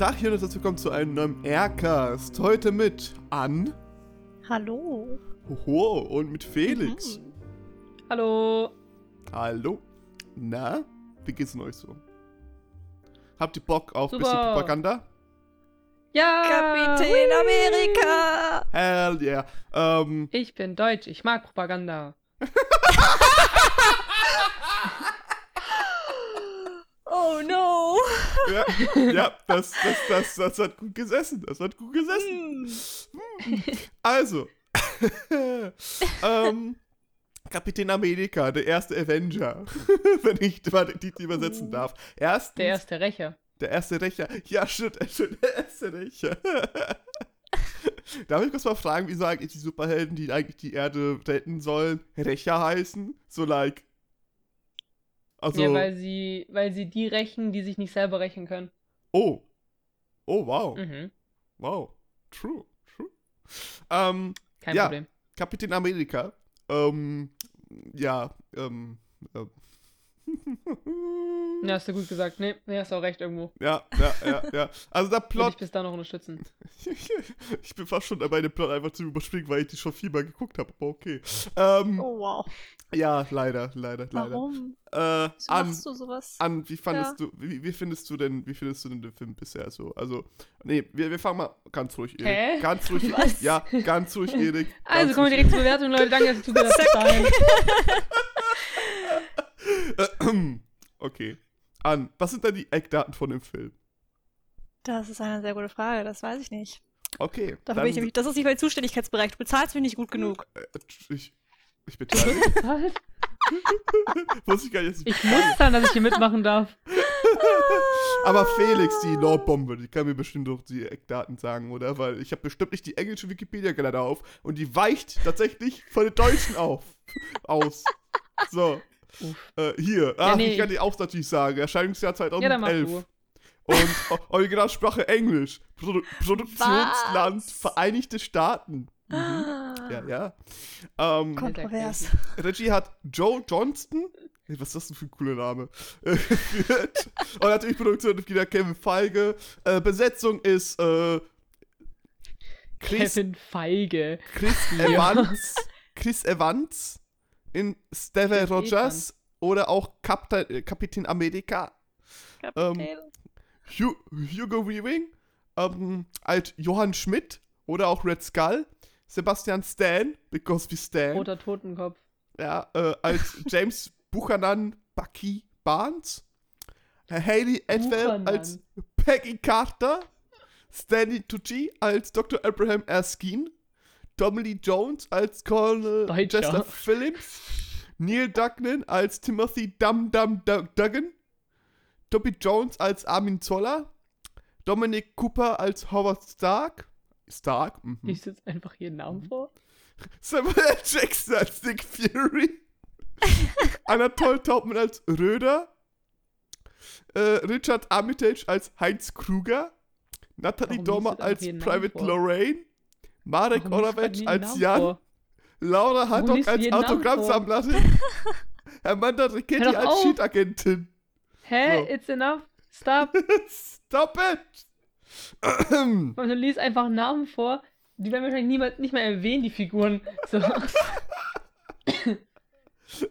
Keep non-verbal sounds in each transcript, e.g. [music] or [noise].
Dachchen und herzlich willkommen zu einem neuen Aircast. Heute mit Ann. Hallo. Hoho, und mit Felix. Mhm. Hallo. Hallo. Na, wie geht's denn euch so? Habt ihr Bock auf ein bisschen Propaganda? Ja. Kapitän Amerika. Hell yeah. Ähm, Ich bin deutsch. Ich mag Propaganda. [laughs] Oh no. [laughs] ja, ja das, das, das, das hat gut gesessen. Das hat gut gesessen. Hm. Also, [laughs] ähm, Kapitän Amerika, der erste Avenger, [laughs] wenn ich mal den Titel übersetzen darf. Erstens, Der erste Rächer. der erste Rächer. Ja, stimmt, stimmt, der erste Rächer. Darf ich kurz mal fragen, wieso eigentlich die Superhelden, die eigentlich die Erde retten sollen, Rächer heißen? So like. Also, Ja, weil sie, weil sie die rächen, die sich nicht selber rächen können. oh. Oh, wow. Mhm. Wow. True, true. Ähm, Kein Ja. Problem. Kapitän Amerika. Ähm, ja, ähm, ähm. [laughs] Ja, hast du gut gesagt. Nee, nee, hast auch recht irgendwo. ja, ja, ja, ja. Also der Plot, ich bis da noch unterstützen. [laughs] ich bin fast schon dabei, den Plot einfach zu überspringen, weil ich die schon viermal geguckt habe, aber okay. Ähm, Oh wow. ja, leider, leider, leider. Warum? Äh, Wieso an, machst du sowas? an, wie fandest Ja. du, wie, wie findest du denn, wie findest du denn den Film bisher so? Also, nee, wir, wir fangen mal ganz ruhig, Erik. Hä? Ganz ruhig, Was? ja, ganz ruhig, Erik. Also kommen wir direkt zur Bewertung, Leute. Danke, dass ihr zugehört habt. [laughs] Erik. [clears throat] Okay. An, was sind denn die Eckdaten von dem Film? Das ist eine sehr gute Frage, das weiß ich nicht. Okay. Dafür bin ich nämlich, das ist nicht mein Zuständigkeitsbereich. Du bezahlst mich nicht gut genug. Äh, ich, ich bezahle. Wusste [laughs] ich gar nicht. Ich muss dann, dass ich hier mitmachen darf. [laughs] Aber Felix, die Nordbombe, die kann mir bestimmt doch die Eckdaten sagen, oder? Weil ich habe bestimmt nicht die englische Wikipedia gerade auf und die weicht tatsächlich von der deutschen auf. aus. So. Äh, hier. Ach, nee, ich kann ich- die auch natürlich sagen. Erscheinungsjahr Ja, dann mach 2011. du. und [laughs] Originalsprache Englisch. Produ Produktionsland Was? Vereinigte Staaten. Mhm. Ja, ja. Ähm, Kontrovers. Reggie hat Joe Johnston, hey, was ist das denn für ein cooler Name. [laughs] Und natürlich Produktion wieder Kevin Feige. Äh, Besetzung ist äh, Chris, Kevin Feige. Chris Ja. Evans, Chris Evans in Steve Rogers oder auch Kapitän, äh, Kapitän Amerika. Kapitän. Hu Hugo Weaving ähm, als Johann Schmidt oder auch Red Skull. Sebastian Stan, because we Stan. Roter Totenkopf. Ja, äh, als [laughs] James Buchanan Bucky Barnes. Haley Atwell Buchanan. als Peggy Carter. Stanley Tucci als Dr. Abraham Erskine. Tommy Lee Jones als Colonel Deutscher. Chester Phillips. Neil Dugnan als Timothy Dum Dum Du- Duggan. Toby Jones als Armin Zoller. Dominic Cooper als Howard Stark. Stark? Mhm. Ich sitze einfach hier Namen vor. Samuel. Jackson als Nick Fury. [laughs] Anatole Taubman als Röder. Äh, Richard Armitage als Heinz Kruger. Natalie Dormer als Private? Lorraine. Marek jeden als Jan. vor? Laura du als Autogrammsammlerin. Amanda Ricchetti als auf. Cheat-Agentin. Hä? So. It's enough. Stop. [laughs] Stop it! [clears throat] Und du liest einfach Namen vor. Die werden wahrscheinlich niemand, nicht mehr erwähnen, die Figuren. So. [laughs]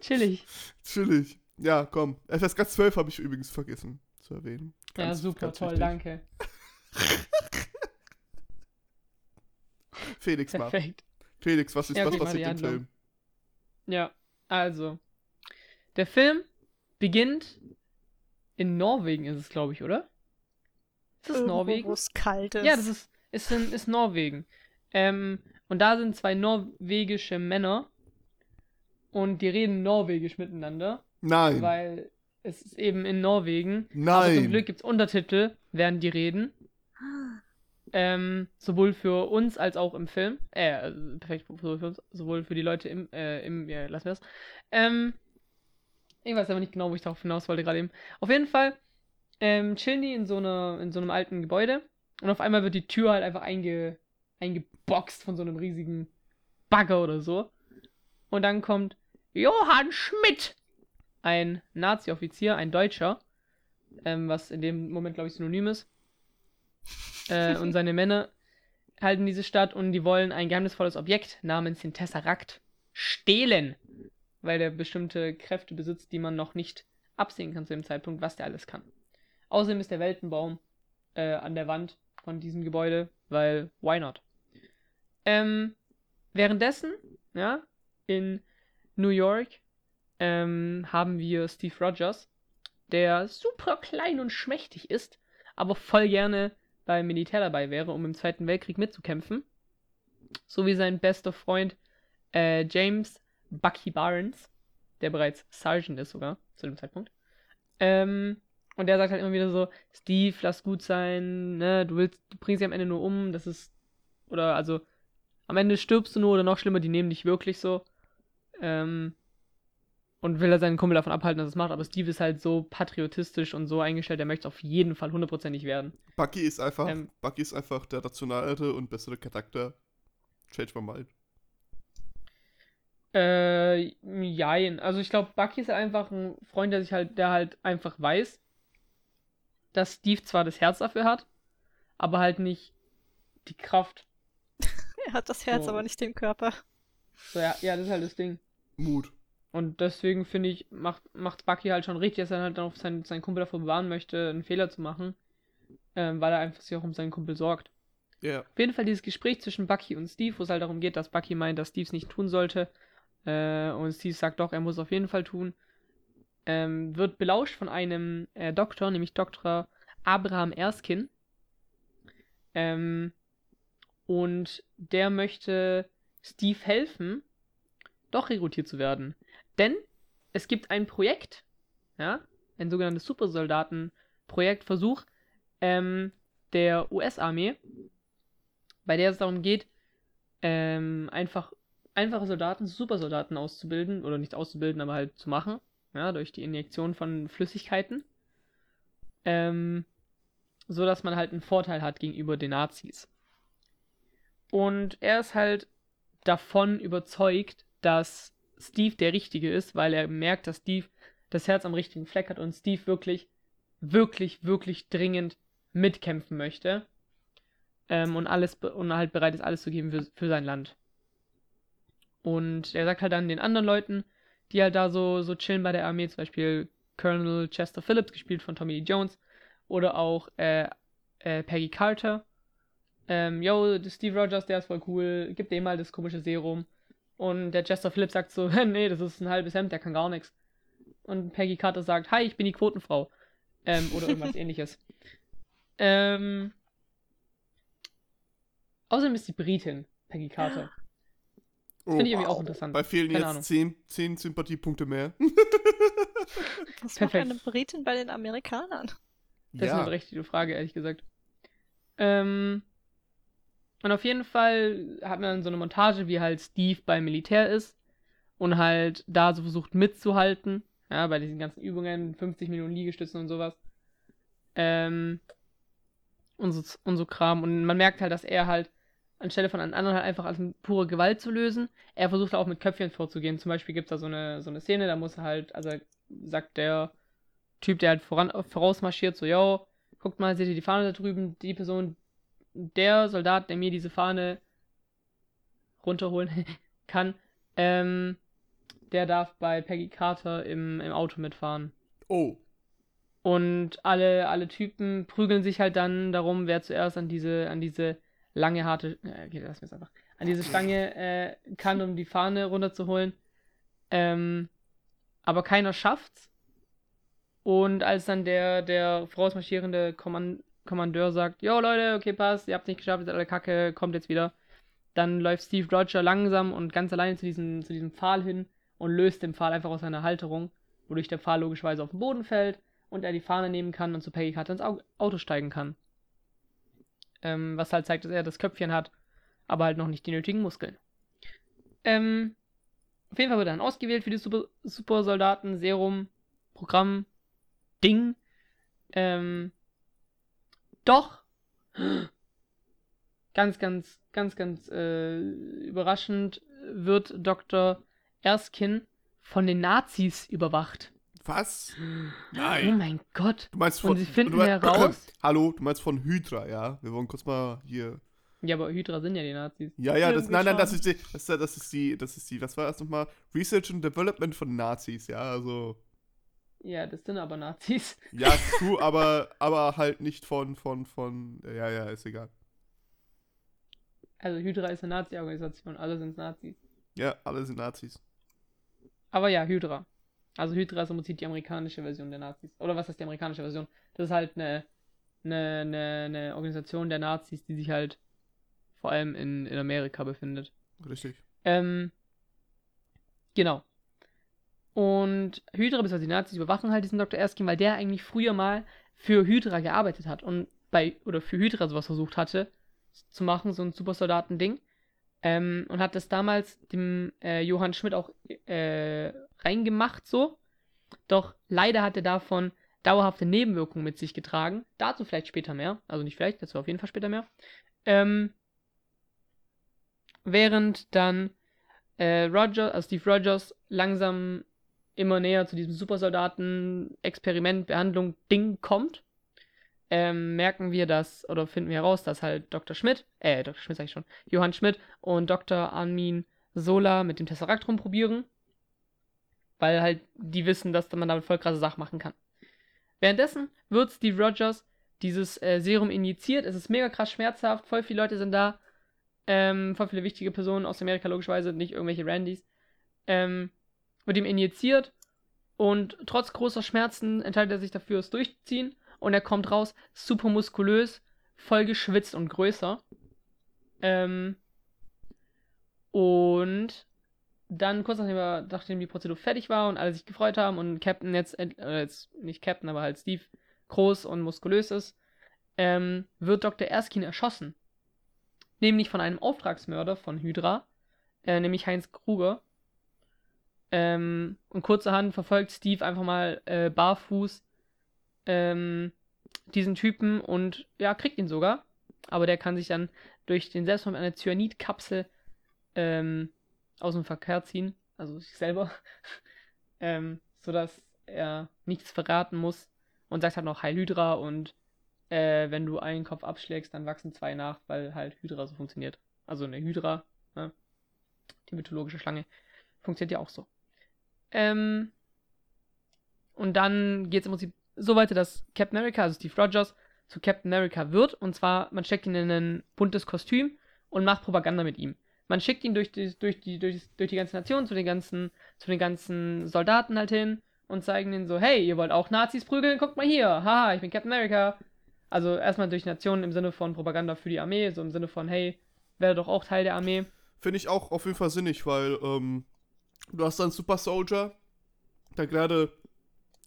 Chillig. Chillig. Ja, komm. FSK 12 habe ich übrigens vergessen zu erwähnen. ja, Ganz- super, ganz toll, wichtig. danke. [laughs] Felix mal. Perfekt. Felix, was ist Ja, was passiert im. Film? Ja, also. Der Film beginnt in Norwegen, ist es, glaube ich, oder? Ist das Irgendwo, Norwegen? Wo es kalt ist. Ja, das ist, ist, in, ist Norwegen. Ähm, und da sind zwei norwegische Männer und die reden norwegisch miteinander, Nein. weil es ist eben in Norwegen. Aber zum Nein. Glück gibt es Untertitel, während die reden. Ähm, sowohl für uns als auch im Film. Äh, also perfekt sowohl für uns, sowohl für die Leute im, äh, im, ja, lassen wir das. Ähm, ich weiß aber nicht genau, wo ich darauf hinaus wollte gerade eben. Auf jeden Fall ähm, chillen die in so, einer, in so einem alten Gebäude und auf einmal wird die Tür halt einfach einge, eingeboxt von so einem riesigen Bagger oder so. Und dann kommt Johann Schmidt, ein Nazi-Offizier, ein Deutscher, ähm, was in dem Moment, glaube ich, synonym ist. Äh, und seine Männer halten diese Stadt und die wollen ein geheimnisvolles Objekt namens den Tesseract stehlen, weil der bestimmte Kräfte besitzt, die man noch nicht absehen kann zu dem Zeitpunkt, was der alles kann. Außerdem ist der Weltenbaum äh, an der Wand von diesem Gebäude, weil why not? Ähm, währenddessen, ja, in New York ähm, haben wir Steve Rogers, der super klein und schmächtig ist, aber voll gerne beim Militär dabei wäre, um im Zweiten Weltkrieg mitzukämpfen. So wie sein bester Freund äh, James Bucky Barnes, der bereits Sergeant ist sogar zu dem Zeitpunkt. Ähm, und der sagt halt immer wieder so, Steve, lass gut sein, ne, du willst, du bringst sie am Ende nur um, das ist, oder also, am Ende stirbst du nur oder noch schlimmer, die nehmen dich wirklich so. Ähm, und will er seinen Kumpel davon abhalten, dass er es macht. Aber Steve ist halt so patriotisch und so eingestellt, er möchte auf jeden Fall hundertprozentig werden. Bucky ist einfach, Ähm. Bucky ist einfach der rationalere und bessere Charakter. Change my mind. Äh, jein. Also ich glaube, Bucky ist halt einfach ein Freund, der sich halt, der halt einfach weiß, dass Steve zwar das Herz dafür hat, aber halt nicht die Kraft. [laughs] Er hat das Herz, So. aber nicht den Körper. So, ja, ja, das ist halt das Ding. Mut. Und deswegen finde ich, macht, macht Bucky halt schon richtig, dass er halt dann auf seinen, seinen Kumpel davor bewahren möchte, einen Fehler zu machen. Ähm, weil er einfach sich auch um seinen Kumpel sorgt. Ja. Auf jeden Fall dieses Gespräch zwischen Bucky und Steve, wo es halt darum geht, dass Bucky meint, dass Steve es nicht tun sollte. Äh, und Steve sagt doch, er muss es auf jeden Fall tun. Ähm, wird belauscht von einem äh, Doktor, nämlich Dr. Abraham Erskine. Ähm, und der möchte Steve helfen, doch rekrutiert zu werden. Denn es gibt ein Projekt, ja, ein sogenanntes Supersoldaten-Projektversuch ähm, der US-Armee, bei der es darum geht, ähm, einfach einfache Soldaten zu Supersoldaten auszubilden, oder nicht auszubilden, aber halt zu machen, ja, durch die Injektion von Flüssigkeiten, ähm, so dass man halt einen Vorteil hat gegenüber den Nazis. Und er ist halt davon überzeugt, dass Steve der Richtige ist, weil er merkt, dass Steve das Herz am richtigen Fleck hat und Steve wirklich, wirklich, wirklich dringend mitkämpfen möchte. Ähm, und alles und halt bereit ist, alles zu geben für, für sein Land. Und er sagt halt dann den anderen Leuten, die halt da so, so chillen bei der Armee, zum Beispiel Colonel Chester Phillips, gespielt von Tommy Lee Jones, oder auch äh, äh, Peggy Carter. Ähm, yo, Steve Rogers, der ist voll cool, gib dem mal das komische Serum. Und der Chester Phillips sagt so, [laughs] nee, das ist ein halbes Hemd, der kann gar nichts. Und Peggy Carter sagt, hi, ich bin die Quotenfrau. Ähm, oder irgendwas [laughs] ähnliches. Ähm, außerdem ist die Britin, Peggy Carter. Oh, Finde ich irgendwie auch interessant. Bei fehlen Keine jetzt Ahnung. 10, 10 Sympathiepunkte mehr. [laughs] Was Perfekt. macht eine Britin bei den Amerikanern? Das ist ja. eine berechtigte Frage, ehrlich gesagt. Ähm, und auf jeden Fall hat man so eine Montage, wie halt Steve beim Militär ist und halt da so versucht mitzuhalten. Ja, bei diesen ganzen Übungen, 50 Minuten Liegestützen und sowas. Ähm, und so, und so Kram. Und man merkt halt, dass er halt, anstelle von einem anderen halt einfach als pure Gewalt zu lösen, er versucht auch mit Köpfchen vorzugehen. Zum Beispiel gibt es da so eine, so eine Szene, da muss er halt, also sagt der Typ, der halt voran, vorausmarschiert, so, yo, guckt mal, seht ihr die Fahne da drüben? Die Person, der Soldat, der mir diese Fahne runterholen [laughs] kann, ähm, der darf bei Peggy Carter im, im Auto mitfahren. Oh. Und alle, alle Typen prügeln sich halt dann darum, wer zuerst an diese, an diese lange, harte, äh, okay, lass mir's einfach, an diese Stange äh, kann, um die Fahne runterzuholen. Ähm, aber keiner schafft's. Und als dann der, der vorausmarschierende Kommand Kommandeur sagt, jo Leute, okay, passt, ihr habt's nicht geschafft, ihr seid alle kacke, kommt jetzt wieder. Dann läuft Steve Roger langsam und ganz alleine zu diesem, zu diesem Pfahl hin und löst den Pfahl einfach aus seiner Halterung, wodurch der Pfahl logischerweise auf den Boden fällt und er die Fahne nehmen kann und zu Peggy Carter ins Au Auto steigen kann. Ähm, was halt zeigt, dass er das Köpfchen hat, aber halt noch nicht die nötigen Muskeln. Ähm, auf jeden Fall wird er dann ausgewählt für die Super Supersoldaten Serum Programm Ding. Ähm, doch ganz, ganz, ganz, ganz äh, überraschend wird Dr. Erskine von den Nazis überwacht. Was? Oh Nein. mein Gott. Du meinst Und von. sie finden du meinst, heraus- [clears throat] Hallo, du meinst von Hydra, ja? Wir wollen kurz mal hier. Ja, aber Hydra sind ja die Nazis. Ja, ja, das, nein, nein, das ist die, das ist, das ist die, das ist die, was war das nochmal? Research and Development von Nazis, ja, also. Ja, das sind aber Nazis. Ja, true, aber, aber halt nicht von, von, von, ja, ja, ist egal. Also Hydra ist eine Nazi-Organisation, alle sind Nazis. Ja, alle sind Nazis. Aber ja, Hydra. Also Hydra ist im Prinzip die amerikanische Version der Nazis. Oder was heißt die amerikanische Version? Das ist halt eine, eine, eine, eine Organisation der Nazis, die sich halt vor allem in, in Amerika befindet. Richtig. Ähm, genau. Und Hydra, bzw. die Nazis, überwachen halt diesen Dr. Erskine, weil der eigentlich früher mal für Hydra gearbeitet hat und bei, oder für Hydra sowas versucht hatte zu machen, so ein Supersoldaten-Ding. Ähm, und hat das damals dem äh, Johann Schmidt auch äh, reingemacht, so. Doch leider hat er davon dauerhafte Nebenwirkungen mit sich getragen. Dazu vielleicht später mehr. Also nicht vielleicht, dazu auf jeden Fall später mehr. Ähm, während dann äh, Roger, also Steve Rogers, langsam immer näher zu diesem Supersoldaten-Experiment, Behandlung, Ding kommt, ähm, merken wir das, oder finden wir heraus, dass halt Dr. Schmidt, äh, Dr. Schmidt sag ich schon, Johann Schmidt und Dr. Armin Sola mit dem Tesseract rumprobieren, weil halt die wissen, dass man damit voll krasse Sachen machen kann. Währenddessen wird Steve Rogers dieses äh, Serum injiziert, es ist mega krass schmerzhaft, voll viele Leute sind da, ähm, voll viele wichtige Personen aus Amerika logischerweise, nicht irgendwelche Randys, ähm, wird ihm injiziert und trotz großer Schmerzen entscheidet er sich dafür, es durchzuziehen und er kommt raus, super muskulös, voll geschwitzt und größer. Ähm, und dann kurz nachdem, er, nachdem die Prozedur fertig war und alle sich gefreut haben und Captain jetzt, äh, jetzt nicht Captain, aber halt Steve groß und muskulös ist, ähm, wird Dr. Erskine erschossen. Nämlich von einem Auftragsmörder von Hydra, äh, nämlich Heinz Kruger. Ähm, und kurzerhand verfolgt Steve einfach mal äh, barfuß ähm, diesen Typen und ja, kriegt ihn sogar. Aber der kann sich dann durch den Selbstmord einer Cyanidkapsel ähm, aus dem Verkehr ziehen, also sich selber, [laughs] ähm, sodass er nichts verraten muss und sagt halt noch Heil Hydra und äh, wenn du einen Kopf abschlägst, dann wachsen zwei nach, weil halt Hydra so funktioniert. Also eine Hydra, ne? die mythologische Schlange, funktioniert ja auch so. Ähm, und dann geht es im Prinzip so weiter, dass Captain America, also Steve Rogers, zu Captain America wird. Und zwar, man steckt ihn in ein buntes Kostüm und macht Propaganda mit ihm. Man schickt ihn durch die, durch die, durch, durch die ganze Nation zu den ganzen, zu den ganzen Soldaten halt hin und zeigen ihnen so, hey, ihr wollt auch Nazis prügeln? Guckt mal hier, haha, ich bin Captain America. Also erstmal durch die Nation im Sinne von Propaganda für die Armee, so im Sinne von, hey, werde doch auch Teil der Armee. Finde ich auch auf jeden Fall sinnig, weil ähm, du hast dann Super Soldier, der gerade,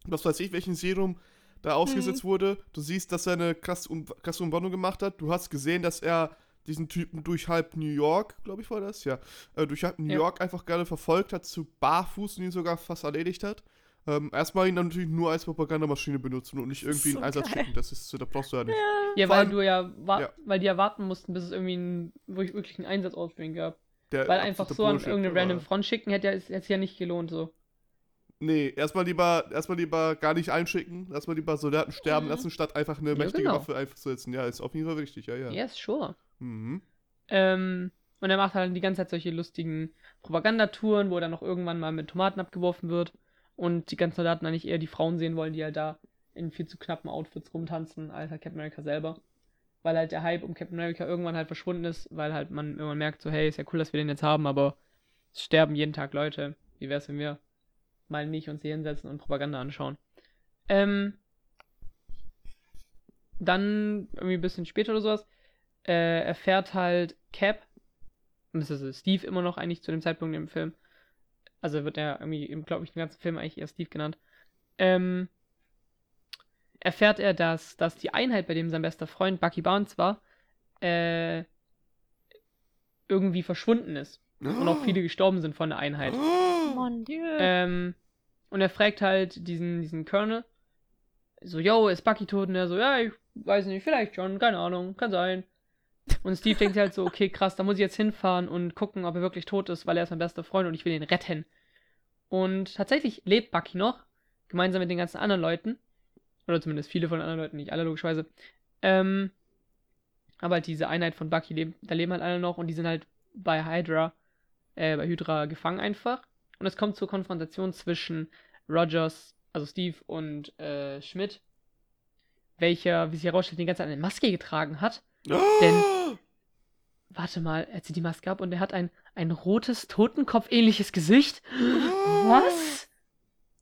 was weiß ich, welchen Serum da ausgesetzt wurde. Du siehst, dass er eine krasse, um, krasse Umwandlung gemacht hat. Du hast gesehen, dass er diesen Typen durch halb New York, glaube ich, war das, ja, äh, durch halb New Ja. York einfach gerade verfolgt hat, zu barfuß und ihn sogar fast erledigt hat. Ähm, erstmal ihn dann natürlich nur als Propagandamaschine benutzen und nicht irgendwie So einen Einsatz geil. schicken. Das ist, da brauchst du ja nicht. Ja, Vor weil allem- du ja, ja. weil die ja warten mussten, bis es irgendwie einen, wirklich einen Einsatz ausführen gab. Der Weil einfach so an irgendeine random Front schicken hätte ja, hätte es ja nicht gelohnt, so. Nee, erstmal lieber, erstmal lieber gar nicht einschicken, erstmal lieber Soldaten sterben Mhm. lassen, statt einfach eine Ja, mächtige genau. Waffe einzusetzen. Ja, ist auf jeden Fall wichtig, ja, ja. Yes, sure. Mhm. Ähm, und er macht halt die ganze Zeit solche lustigen Propagandatouren, wo er dann noch irgendwann mal mit Tomaten abgeworfen wird und die ganzen Soldaten eigentlich eher die Frauen sehen wollen, die halt da in viel zu knappen Outfits rumtanzen, als Captain America selber. Weil halt der Hype um Captain America irgendwann halt verschwunden ist, weil halt man irgendwann merkt, so, hey, ist ja cool, dass wir den jetzt haben, aber es sterben jeden Tag Leute. Wie wär's, wenn wir mal nicht uns hier hinsetzen und Propaganda anschauen? Ähm, dann irgendwie ein bisschen später oder sowas, äh, erfährt halt Cap, beziehungsweise Steve immer noch eigentlich zu dem Zeitpunkt im Film, also wird er irgendwie, glaube ich, den ganzen Film eigentlich eher Steve genannt, ähm, erfährt er, dass, dass die Einheit, bei dem sein bester Freund Bucky Barnes war, äh, irgendwie verschwunden ist. Und auch viele gestorben sind von der Einheit. Oh. Mon Dieu. Ähm, und er fragt halt diesen, diesen Colonel, so, yo, ist Bucky tot? Und er so, ja, ich weiß nicht, vielleicht schon, keine Ahnung, kann sein. Und Steve denkt halt so, okay, krass, da muss ich jetzt hinfahren und gucken, ob er wirklich tot ist, weil er ist mein bester Freund und ich will ihn retten. Und tatsächlich lebt Bucky noch, gemeinsam mit den ganzen anderen Leuten, oder zumindest viele von anderen Leuten, nicht alle logischerweise, ähm, aber halt diese Einheit von Bucky, leben, da leben halt alle noch und die sind halt bei Hydra, äh, bei Hydra gefangen einfach. Und es kommt zur Konfrontation zwischen Rogers, also Steve und äh, Schmidt, welcher, wie sich herausstellt, die ganze Zeit eine Maske getragen hat. Denn- Warte mal, er zieht die Maske ab und er hat ein, ein rotes, Totenkopf-ähnliches Gesicht. Was?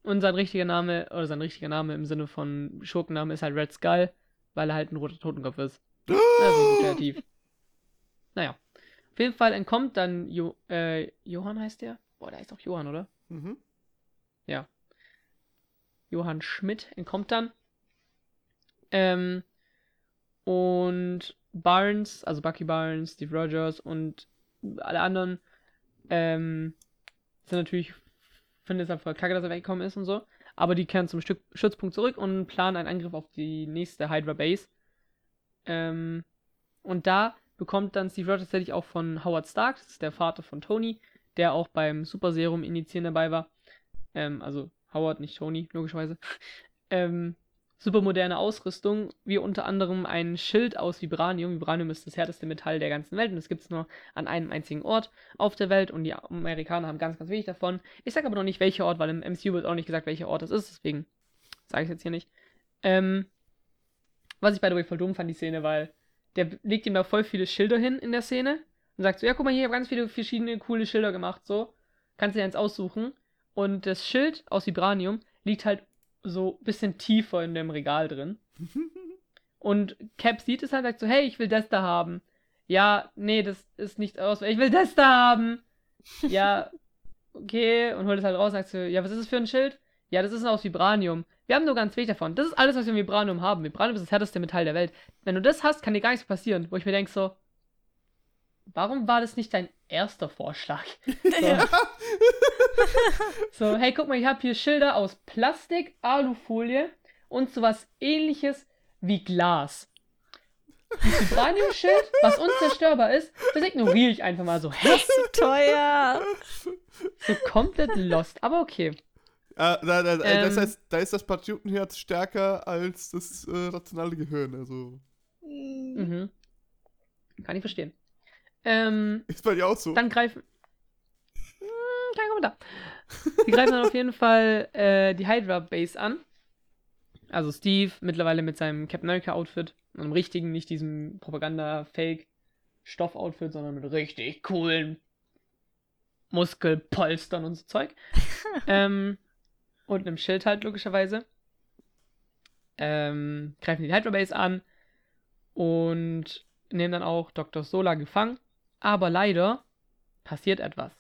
Und sein richtiger Name, oder sein richtiger Name im Sinne von Schurkenname ist halt Red Skull, weil er halt ein roter Totenkopf ist. [gasps] Also kreativ. Naja. Auf jeden Fall entkommt dann jo äh, Johann heißt der? Boah, der heißt auch Johann, oder? Mhm. Johann Schmidt entkommt dann. Ähm, und Barnes, also Bucky Barnes, Steve Rogers und alle anderen ähm, sind natürlich, finden es halt voll kacke, dass er weggekommen ist und so. Aber die kehren zum Stück Stützpunkt zurück und planen einen Angriff auf die nächste Hydra Base. Ähm, und da bekommt dann Steve Rogers tatsächlich auch von Howard Stark, das ist der Vater von Tony, der auch beim Super Serum Initiieren dabei war. Ähm, also Howard, nicht Tony, logischerweise. [laughs] ähm, super moderne Ausrüstung, wie unter anderem ein Schild aus Vibranium. Vibranium ist das härteste Metall der ganzen Welt und das gibt es nur an einem einzigen Ort auf der Welt und die Amerikaner haben ganz, ganz wenig davon. Ich sage aber noch nicht, welcher Ort, weil im MCU wird auch nicht gesagt, welcher Ort das ist, deswegen sage ich jetzt hier nicht. Ähm, was ich by the way voll dumm fand, die Szene, weil der legt ihm da voll viele Schilder hin in der Szene und sagt so, ja, guck mal hier, ich habe ganz viele verschiedene coole Schilder gemacht, so. Kannst du dir eins aussuchen. Und das Schild aus Vibranium liegt halt so ein bisschen tiefer in dem Regal drin. [laughs] Und Cap sieht es halt, sagt so, hey, ich will das da haben. Ja, nee, das ist nicht aus. Ich will das da haben. Ja, [laughs] okay. Und holt es halt raus und sagt so, ja, was ist das für ein Schild? Ja, das ist aus Vibranium. Wir haben nur ganz wenig davon. Das ist alles, was wir in Vibranium haben. Vibranium ist das härteste Metall der Welt. Wenn du das hast, kann dir gar nichts passieren. Wo ich mir denke so, warum war das nicht dein erster Vorschlag? [laughs] So, Ja. [laughs] so hey, guck mal, ich habe hier Schilder aus Plastik, Alufolie und sowas ähnliches wie Glas. Ein Vibranium-Schild, was unzerstörbar ist, das ignoriere ich einfach mal so. Hä? Zu teuer. [laughs] So komplett lost. Aber okay. Ah, da, da, da, das Ähm. heißt, da ist das Patriotenherz stärker als das äh, rationale Gehirn. Also, Hm. Mhm. Kann ich verstehen. Ähm, ist bei dir auch so. dann greifen. Hm, kein Kommentar. Die greifen dann auf jeden Fall äh, die Hydra Base an. Also Steve mittlerweile mit seinem Captain America Outfit, einem richtigen, nicht diesem Propaganda-Fake-Stoff-Outfit, sondern mit richtig coolen Muskelpolstern und so Zeug. [laughs] ähm, und einem Schild halt logischerweise. Ähm, greifen die Hydra Base an und nehmen dann auch Dr. Sola gefangen. Aber leider passiert etwas.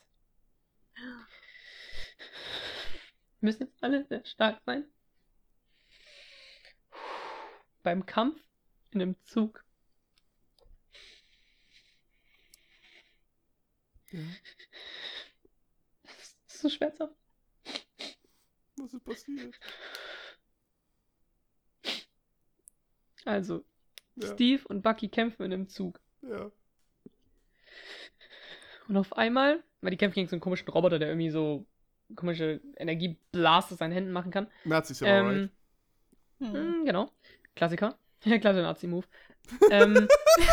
Müssen jetzt alle sehr stark sein. Beim Kampf in einem Zug. Ja. Das ist so schmerzhaft. Was ist passiert? Also, Ja, Steve und Bucky kämpfen in einem Zug. ja. Und auf einmal, weil die kämpfen gegen so einen komischen Roboter, der irgendwie so komische Energieblast aus seinen Händen machen kann. Nazis ja Ähm, right. Hm. Mm, genau. Klassiker. [laughs] Klasse Nazi-Move. ähm, [laughs]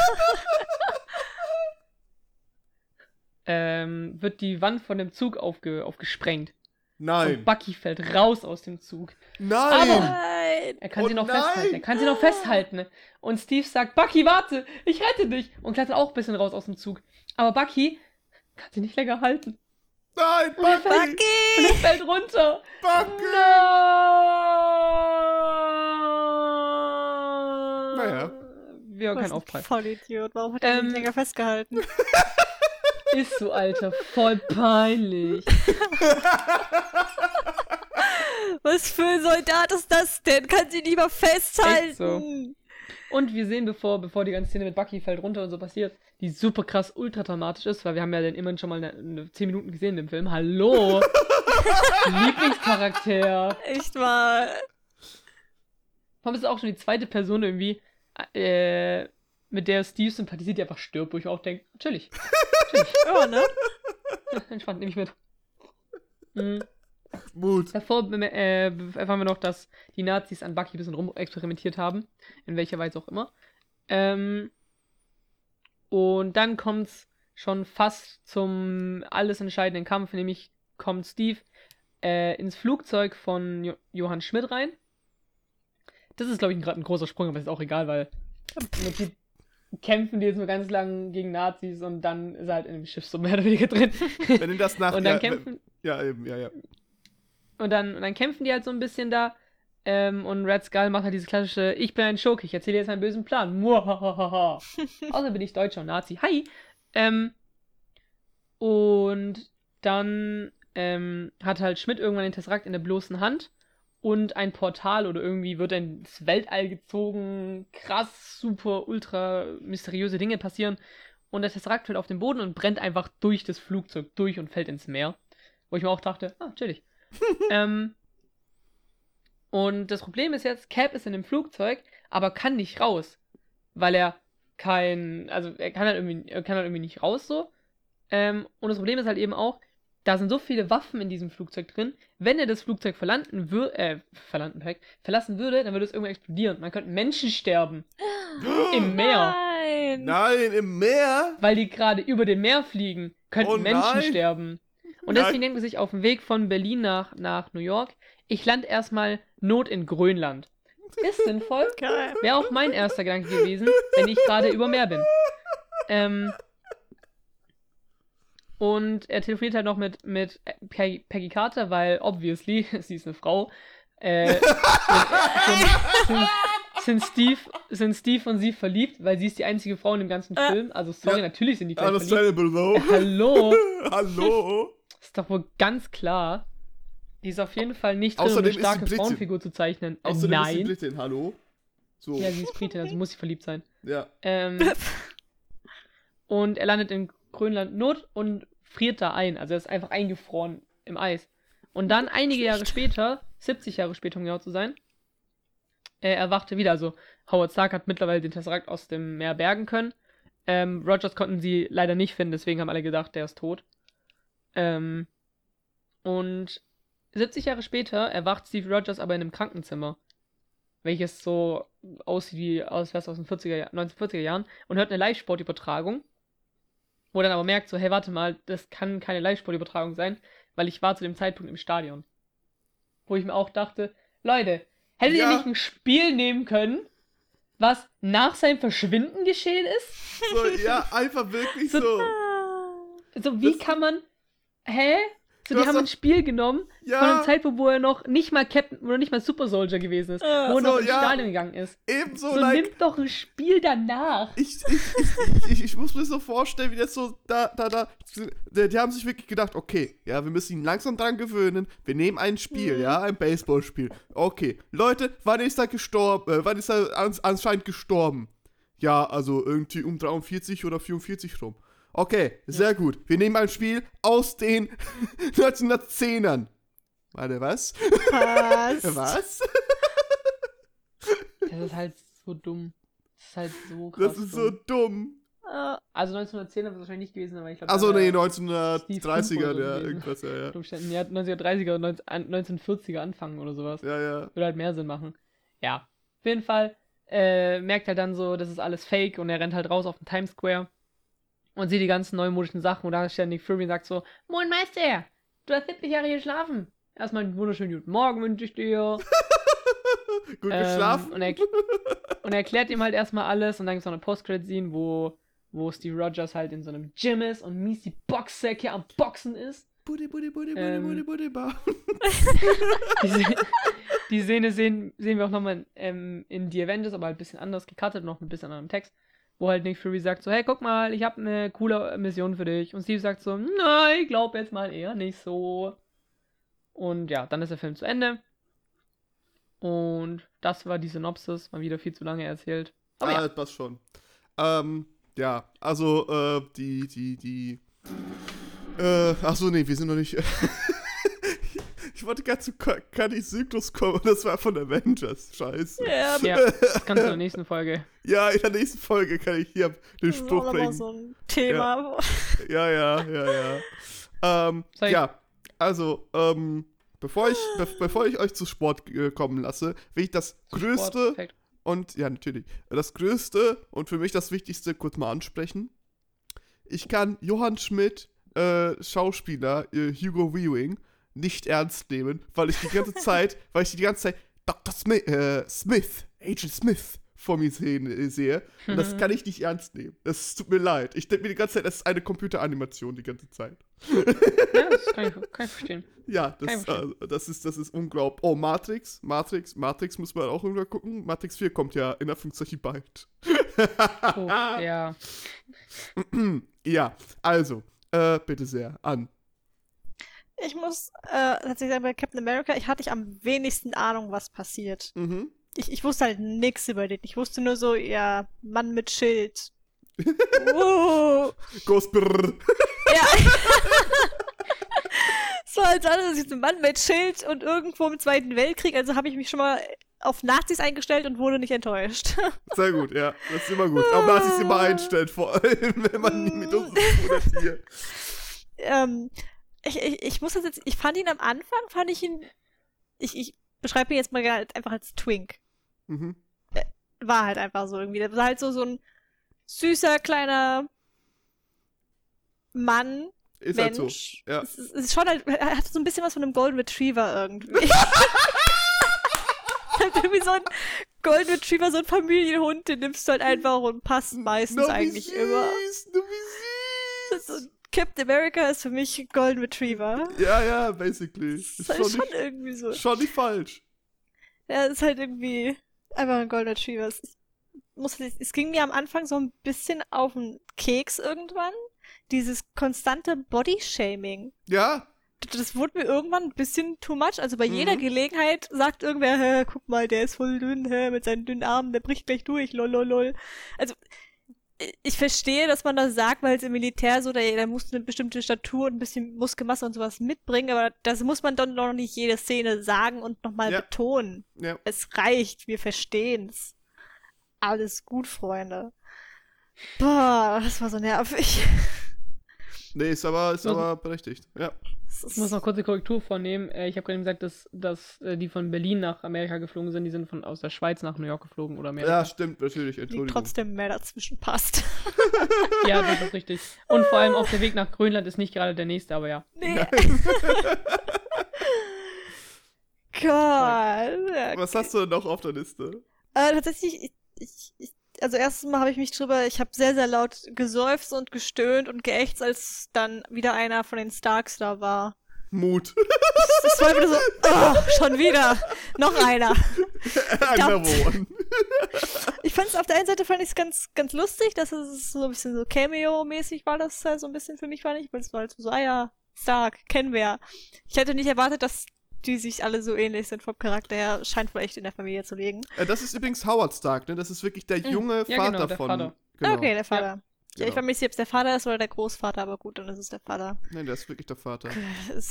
ähm, wird die Wand von dem Zug aufge aufgesprengt. Nein. Und Bucky fällt raus aus dem Zug. Nein! Nein. Er kann Oh sie noch nein! festhalten. Er kann sie noch festhalten. Und Steve sagt, Bucky, warte, ich rette dich. Und klettert auch ein bisschen raus aus dem Zug. Aber Bucky kann sie nicht länger halten. Nein, Und er Bucky! fällt, und er Bucky! fällt runter. Bucky! No! Naja. Wir haben Was keinen ein Aufpreis. Vollidiot. Warum hat er ihn Ähm, nicht länger festgehalten? [laughs] Ist so, Alter. Voll peinlich. [laughs] Was für ein Soldat ist das denn? Kann sie lieber festhalten? Echt so. Und wir sehen, bevor, bevor die ganze Szene mit Bucky fällt runter und so passiert, die super krass ultra dramatisch ist, weil wir haben ja den immerhin schon mal eine, eine 10 Minuten gesehen dem Film. Hallo! [laughs] Lieblingscharakter. Echt mal. Warum ist es auch schon die zweite Person irgendwie, äh, mit der Steve sympathisiert, die einfach stirbt, wo ich auch denke, natürlich. [laughs] natürlich. Ja, ne? [laughs] Entspannt, nehme ich mit. Mhm. Mut. Davor äh, erfahren wir noch, dass die Nazis an Bucky ein bisschen rumexperimentiert haben. In welcher Weise auch immer. Ähm, und dann kommt's schon fast zum alles entscheidenden Kampf, nämlich kommt Steve äh, ins Flugzeug von jo Johann Schmidt rein. Das ist, glaube ich, gerade ein großer Sprung, aber ist auch egal, weil Prinzip kämpfen die jetzt nur ganz lang gegen Nazis und dann ist er halt in dem Schiff so mehr oder weniger drin. Wenn ihn das nach. [laughs] und dann ja, kämpfen. Ja, eben, ja, ja. Und dann, und dann kämpfen die halt so ein bisschen da. Ähm, und Red Skull macht halt diese klassische, ich bin ein Schurke, ich erzähle jetzt einen bösen Plan. [laughs] Außer bin ich Deutscher und Nazi. Hi. Ähm, und dann ähm, hat halt Schmidt irgendwann den Tesseract in der bloßen Hand und ein Portal oder irgendwie wird er ins Weltall gezogen. Krass, super, ultra mysteriöse Dinge passieren. Und der Tesseract fällt auf den Boden und brennt einfach durch das Flugzeug durch und fällt ins Meer. Wo ich mir auch dachte, ah, chillig. [laughs] ähm, und das Problem ist jetzt, Cap ist in dem Flugzeug, aber kann nicht raus. Weil er kein, also er kann halt irgendwie, kann halt irgendwie nicht raus so. Ähm, und das Problem ist halt eben auch, da sind so viele Waffen in diesem Flugzeug drin. Wenn er das Flugzeug verlanden würde, äh, verlanden, verlassen würde, dann würde es irgendwann explodieren. Man könnte Menschen sterben. [gasps] Im Meer. Nein. Nein, im Meer? Weil die gerade über dem Meer fliegen, könnten Oh Menschen nein. sterben. Und deswegen denken sie sich auf dem Weg von Berlin nach, nach New York, ich lande erstmal Not in Grönland. Ist sinnvoll. [laughs] Wäre auch mein erster Gedanke gewesen, wenn ich gerade über Meer bin. Ähm, und er telefoniert halt noch mit, mit Peggy, Peggy Carter, weil obviously, [laughs] sie ist eine Frau, äh, [laughs] sind, sind, sind, Steve, sind Steve und sie verliebt, weil sie ist die einzige Frau in dem ganzen Äh. Film. Also sorry, natürlich sind die gleich verliebt. Hallo, Hallo? Ist doch wohl ganz klar. Die ist auf jeden Fall nicht drin, um eine starke. Frauenfigur zu zeichnen. Äh, Außerdem ist sie nein. Britin, hallo? So. Ja, sie ist Britin, also muss sie verliebt sein. Ja. Ähm, [laughs] und er landet in Grönland Not und friert da ein. Also er ist einfach eingefroren im Eis. Und dann [laughs] einige Jahre später, 70 Jahre später, um genau zu sein, äh, erwachte wieder. Also Howard Stark hat mittlerweile den Tesseract aus dem Meer bergen können. Ähm, Rogers konnten sie leider nicht finden, deswegen haben alle gedacht, der ist tot. Ähm, und 70 Jahre später erwacht Steve Rogers aber in einem Krankenzimmer, welches so aussieht wie aus, aus den 40er, Jahr- 1940er Jahren und hört eine Live-Sportübertragung, wo er dann aber merkt, so, hey, warte mal, das kann keine Live-Sportübertragung sein, weil ich war zu dem Zeitpunkt im Stadion. Wo ich mir auch dachte, Leute, hättet Ja. ihr nicht ein Spiel nehmen können, was nach seinem Verschwinden geschehen ist? So, ja, einfach wirklich So- so. So, wie Das- kann man, hä? So, Du die haben ein Spiel genommen von Ja, einem Zeitpunkt, wo er noch nicht mal Captain oder nicht mal Super Soldier gewesen ist, Äh, wo er so, noch ins ja. Stadion gegangen ist. ebenso, So, like, nimm doch ein Spiel danach. ich, ich, ich, ich, ich muss mir so vorstellen, wie das so da, da, da. Die, die haben sich wirklich gedacht, okay, ja, wir müssen ihn langsam dran gewöhnen. Wir nehmen ein Spiel, Mhm. ja, ein Baseballspiel. Okay, Leute, wann ist er gestorben? Äh, wann ist er ans, anscheinend gestorben? Ja, also irgendwie um 43 oder 44 rum. Okay, sehr gut. Wir nehmen ein Spiel aus den [laughs] 1910ern. Warte, was? Passt. Was? [laughs] [laughs] Das ist halt so dumm. Das ist halt so krass. Das ist so dumm. dumm. Äh, Also 1910 wird es wahrscheinlich nicht gewesen, aber ich glaube. Achso, nee, wär- 1930er, oder so ja, irgendwas, ja, ja. Umständen, ja, 1930er oder 19 an- 1940er anfangen oder sowas. Ja, ja. Würde halt mehr Sinn machen. Ja. Auf jeden Fall äh, merkt er dann so, das ist alles fake und er rennt halt raus auf den Times Square und sieht die ganzen neumodischen Sachen und da steht Nick Fury und sagt so, Moin Meister, du hast 70 Jahre hier geschlafen. Erstmal einen wunderschönen guten Morgen wünsche ich dir. [laughs] Gut Ähm, geschlafen? und, er, [laughs] und er erklärt ihm halt erstmal alles und dann gibt es noch eine Post-Credit-Scene, wo, wo Steve Rogers halt in so einem Gym ist und mies die Boxsäcke am Boxen ist. Buddy, buddy, buddy, buddy, Ähm, buddy, buddy, ba. [laughs] Die, die Szene sehen, sehen wir auch nochmal ähm, in The Avengers, aber halt ein bisschen anders gecuttet, noch ein bisschen anderem Text. Wo halt Nick Fury sagt so, hey, guck mal, ich habe eine coole Mission für dich. Und Steve sagt so, nein, ich glaube jetzt mal eher nicht so. Und ja, dann ist der Film zu Ende. Und das war die Synopsis, mal wieder viel zu lange erzählt. Aber ah, ja, das passt schon. Ähm, ja, also, äh, die, die, die. Äh, achso, nee, wir sind noch nicht. [laughs] ich wollte gerade zu Kadi Zyklus kommen und das war von Avengers. Scheiße. ja, [laughs] ja, das kannst du in der nächsten Folge. Ja, in der nächsten Folge kann ich hier den das ist auch Spruch bringen. so ein Thema. Ja, ja, ja, ja. Ähm, Soll ich- ja, also, ähm, Bevor ich, be bevor ich euch zu Sport äh, kommen lasse, will ich das größte Sport, und, ja, natürlich, das größte und für mich das Wichtigste kurz mal ansprechen. Ich kann Johann Schmidt, äh, Schauspieler, äh, Hugo Weaving, nicht ernst nehmen, weil ich die ganze Zeit, [laughs] weil ich die ganze Zeit Dr. Smith, äh, Smith, Agent Smith vor mir sehen, äh, sehe. Und das kann ich nicht ernst nehmen. Das tut mir leid. Ich denke mir die ganze Zeit, das ist eine Computeranimation die ganze Zeit. Ja, das kann ich, [laughs] kann ich verstehen. Ja, das, verstehen. äh, das, ist, das ist unglaublich. Oh, Matrix, Matrix, Matrix muss man auch irgendwann gucken. Matrix 4 kommt ja in Anführungszeichen bald. Oh, ja. [clears throat] ja, also, äh, bitte sehr, an. Ich muss äh, tatsächlich sagen, bei Captain America, ich hatte ich am wenigsten Ahnung, was passiert. Mhm. Ich, ich wusste halt nix über den. Ich wusste nur so, ja, Mann mit Schild. [laughs] uh, Ghost brrr. ja. [laughs] [laughs] so als alles ist ein Mann mit Schild und irgendwo im Zweiten Weltkrieg. Also habe ich mich schon mal auf Nazis eingestellt und wurde nicht enttäuscht. Sehr gut, ja, das ist immer gut. Das ist immer einstellt, vor allem, wenn man nie mit uns zu tun hat hier. ähm, ich, ich, ich muss das jetzt, ich fand ihn am Anfang, fand ich ihn, ich, ich beschreibe ihn jetzt mal einfach als Twink. Mhm. War halt einfach so irgendwie. Der war halt so, so ein süßer, kleiner Mann, Ist halt Mensch. so. Ja. Es, ist- es ist schon halt, er hat so ein bisschen was von einem Golden Retriever irgendwie. [laughs] [laughs] halt irgendwie so ein Golden Retriever, so ein Familienhund, den nimmst du halt einfach und passt meistens No, eigentlich süß, immer. No, wie süß. so, Captain America ist für mich Golden Retriever. Ja, ja, basically. Das Ist ist halt schon, nicht, irgendwie so. schon nicht falsch. Ja, ist halt irgendwie einfach ein Golden Retriever. Es, muss, es ging mir am Anfang so ein bisschen auf den Keks irgendwann. Dieses konstante Body-Shaming. Ja, Das wurde mir irgendwann ein bisschen too much. Also bei jeder Mhm. Gelegenheit sagt irgendwer, guck mal, der ist voll dünn, hä, mit seinen dünnen Armen, der bricht gleich durch, lol, lol. Also, ich verstehe, dass man das sagt, weil es im Militär so, da, da musst du eine bestimmte Statur und ein bisschen Muskelmasse und sowas mitbringen, aber das muss man dann noch nicht jede Szene sagen und nochmal Ja. betonen. ja. Es reicht, wir verstehen's. Alles gut, Freunde. Boah, das war so nervig. Nee, ist aber, ist Was- aber berechtigt. Ja. Ich muss noch kurz eine Korrektur vornehmen. Äh, ich habe gerade gesagt, dass, dass äh, die von Berlin nach Amerika geflogen sind. Die sind von aus der Schweiz nach New York geflogen oder Amerika. ja, stimmt, natürlich, Wie Entschuldigung. trotzdem mehr dazwischen passt. [laughs] Ja, das ist richtig. Und vor allem auch der Weg nach Grönland ist nicht gerade der nächste, aber ja. Nee. [laughs] Gott. Was hast du denn noch auf der Liste? Äh, tatsächlich, ich, ich, ich, also erstens mal habe ich mich drüber, ich habe sehr, sehr laut geseufzt und gestöhnt und geächtzt, als dann wieder einer von den Starks da war. Mut. Das war wieder so, oh, schon wieder. Noch einer. [laughs] Ich fand es auf der einen Seite fand ich es ganz, ganz lustig, dass es so ein bisschen so Cameo-mäßig war, das halt so ein bisschen für mich fand ich, weil es war halt so, ah ja, Stark, kennen wir ja. Ich hätte nicht erwartet, dass die sich alle so ähnlich sind vom Charakter her. Scheint wohl echt in der Familie zu liegen. Äh, das ist übrigens Howard Stark, ne? Das ist wirklich der junge Ja, Vater genau, der von. Vater. Genau. Okay, der Vater. Ja, genau. ich nicht sicher, ob es der Vater ist oder der Großvater, aber gut, dann ist es der Vater. Nein, der ist wirklich der Vater.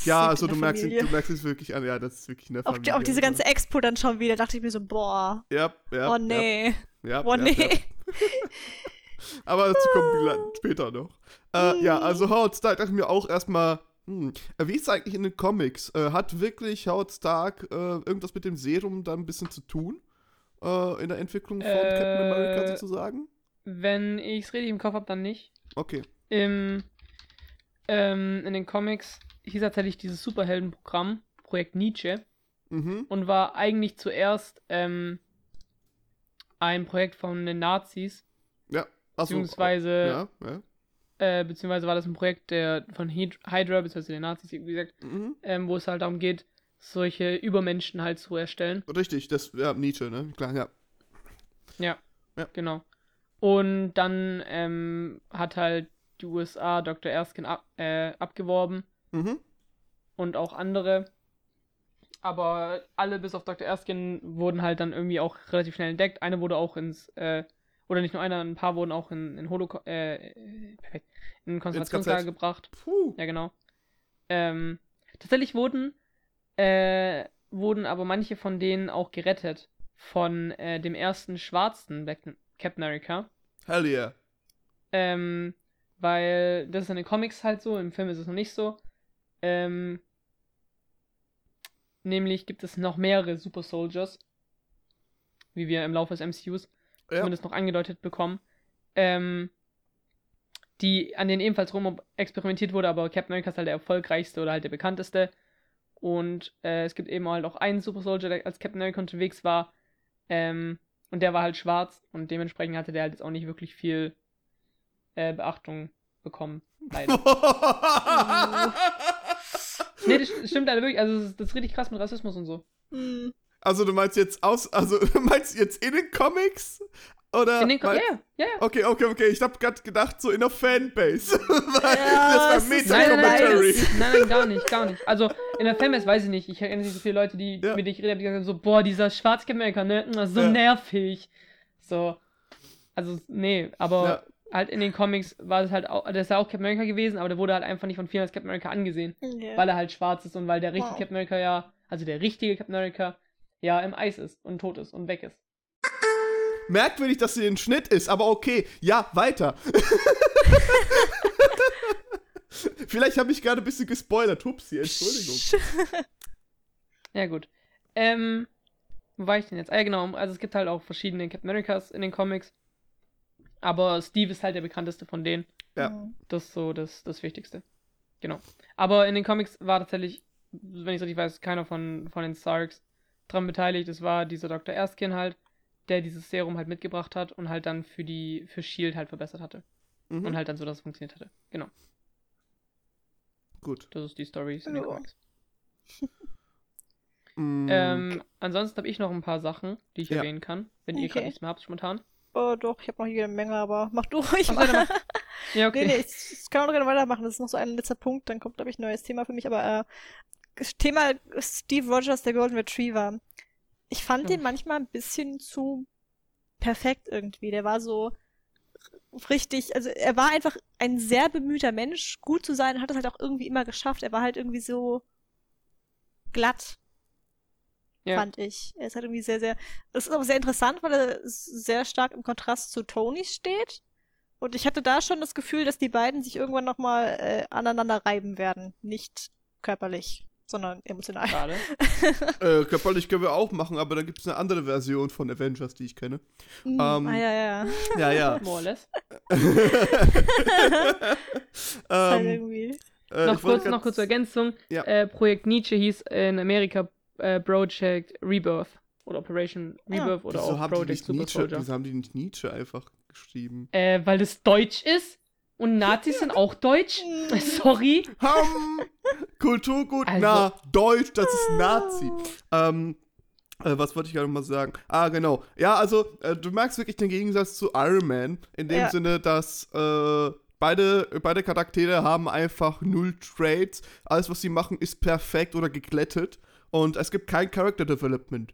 Ja, also du merkst, Familie. du merkst es wirklich an. Ja, das ist wirklich in der Auch, Familie. die, auch diese also. ganze Expo dann schon wieder, dachte ich mir so, boah, Ja, ja. oh nee, Ja, ja, oh ja, nee. Ja. [laughs] Aber dazu kommen wir [laughs] später noch. Äh, ja, also Howard Stark dachte ich mir auch erstmal, hm, äh, wie ist es eigentlich in den Comics? Äh, hat wirklich Howard Stark äh, irgendwas mit dem Serum dann ein bisschen zu tun? Äh, in der Entwicklung von Äh, Captain America sozusagen? Wenn ich es richtig im Kopf habe, dann nicht. Okay. Im, ähm, in den Comics hieß tatsächlich dieses Superheldenprogramm Projekt Nietzsche Mhm. und war eigentlich zuerst ähm, ein Projekt von den Nazis, Ja. Achso, beziehungsweise, Ja, ja. Äh, beziehungsweise war das ein Projekt der, von Hyd- Hydra, beziehungsweise den Nazis, wie gesagt, Mhm. ähm, wo es halt darum geht, solche Übermenschen halt zu erstellen. Richtig, das, ja, Nietzsche, ne? Klar, ja. Ja, Ja. genau. Und dann ähm, hat halt die USA Dr. Erskine ab, äh, abgeworben Mhm. und auch andere. Aber alle bis auf Dr. Erskine wurden halt dann irgendwie auch relativ schnell entdeckt. Eine wurde auch ins, äh, oder nicht nur einer, ein paar wurden auch in, in Holocaust, äh, perfekt, in Konzentrationslager gebracht. Puh. Ja, genau. Ähm, tatsächlich wurden, äh, wurden aber manche von denen auch gerettet von äh, dem ersten schwarzen Back- Captain America. Hell yeah. Ähm, weil das ist in den Comics halt so, im Film ist es noch nicht so. Ähm, nämlich gibt es noch mehrere Super Soldiers, wie wir im Laufe des MCUs Ja. zumindest noch angedeutet bekommen, ähm, die an denen ebenfalls rum experimentiert wurde, aber Captain America ist halt der erfolgreichste oder halt der bekannteste. Und äh, es gibt eben halt auch einen Super Soldier, der als Captain America unterwegs war. Ähm, und der war halt schwarz und dementsprechend hatte der halt jetzt auch nicht wirklich viel äh, Beachtung bekommen. Leider. [laughs] nee, das st- stimmt halt wirklich. Also, das ist, das ist richtig krass mit Rassismus und so. Hm. Also du meinst jetzt aus, also [laughs] du meinst jetzt in den Comics? Oder? In den Ko- meinst- ja, ja, ja. Okay, okay, okay. Ich hab grad gedacht, so in der Fanbase. [laughs] Ja, das es war ist Nein, nein, nein, Meta-Commentary. nein, nein, nein, gar nicht, gar nicht. Also, in der Fanbase weiß ich nicht. Ich erinnere mich so viele Leute, die Ja. mit denen ich rede, die gesagt haben, so, boah, dieser Schwarzcamelker, ne, das ist so Ja. nervig. So. Also, nee, aber Ja. halt in den Comics war das halt auch, der ist ja auch Captain America gewesen, aber der wurde halt einfach nicht von vielen als Captain America angesehen, weil er halt schwarz ist und weil der richtige Wow. Captain America ja, also der richtige Captain America, ja im Eis ist und tot ist und weg ist. Merkwürdig, dass sie in Schnitt ist, aber okay. Ja, weiter. [laughs] Vielleicht habe ich gerade ein bisschen gespoilert. Hupsi, Entschuldigung. Ja, gut. Ähm, wo war ich denn jetzt? Ah, ja, genau. Also, es gibt halt auch verschiedene Captain Americas in den Comics. Aber Steve ist halt der bekannteste von denen. Ja. Das ist so das, das Wichtigste. Genau. Aber in den Comics war tatsächlich, wenn ich es richtig weiß, keiner von, von den Starks dran beteiligt. Es war dieser Dr. Erskine halt, der dieses Serum halt mitgebracht hat und halt dann für die, für Shield halt verbessert hatte. Mhm. Und halt dann so, dass es funktioniert hatte. Genau. Gut. Das ist die Story in den. Comics. Mm, Ähm, ansonsten habe ich noch ein paar Sachen, die ich Ja. erwähnen kann, wenn ihr gerade Okay. nichts mehr habt spontan. Oh, doch, ich habe noch jede Menge, aber mach du ruhig mal. Ja, [laughs] okay. Nee, nee, ich, ich kann auch noch gerne weitermachen. Das ist noch so ein letzter Punkt, dann kommt, glaube ich, ein neues Thema für mich. Aber äh, Thema Steve Rogers, der Golden Retriever. Ich fand Ja. den manchmal ein bisschen zu perfekt irgendwie. Der war so richtig, also er war einfach ein sehr bemühter Mensch, gut zu sein, hat es halt auch irgendwie immer geschafft. Er war halt irgendwie so glatt, Ja. fand ich. Er ist halt irgendwie sehr, sehr. Das ist auch sehr interessant, weil er sehr stark im Kontrast zu Tony steht. Und ich hatte da schon das Gefühl, dass die beiden sich irgendwann nochmal äh, aneinander reiben werden. Nicht körperlich, sondern emotional. Schade. [laughs] äh, körperlich können wir auch machen, aber da gibt es eine andere Version von Avengers, die ich kenne. Mm, Ähm, ah, ja, ja. Ja, [laughs] ja. More or less. [laughs] Ist halt ähm, äh, noch, kurz, noch kurz zur Ergänzung. Ja. Äh, Projekt Nietzsche hieß in Amerika äh, Project Rebirth. Oder Operation Ja. Rebirth oder Wieso auch Project Super Nietzsche, Soldier. wieso haben die nicht Nietzsche einfach geschrieben? Äh, weil das Deutsch ist und Nazis sind auch Deutsch. [laughs] Sorry. Ham! Kulturgut, Also- na, Deutsch, das ist Nazi. Ähm, äh, was wollte ich gerade mal sagen? Ah, genau. Ja, also, äh, du merkst wirklich den Gegensatz zu Iron Man, in dem Ja. Sinne, dass äh, beide, beide Charaktere haben einfach null Traits. Alles, was sie machen, ist perfekt oder geglättet. Und es gibt kein Character Development.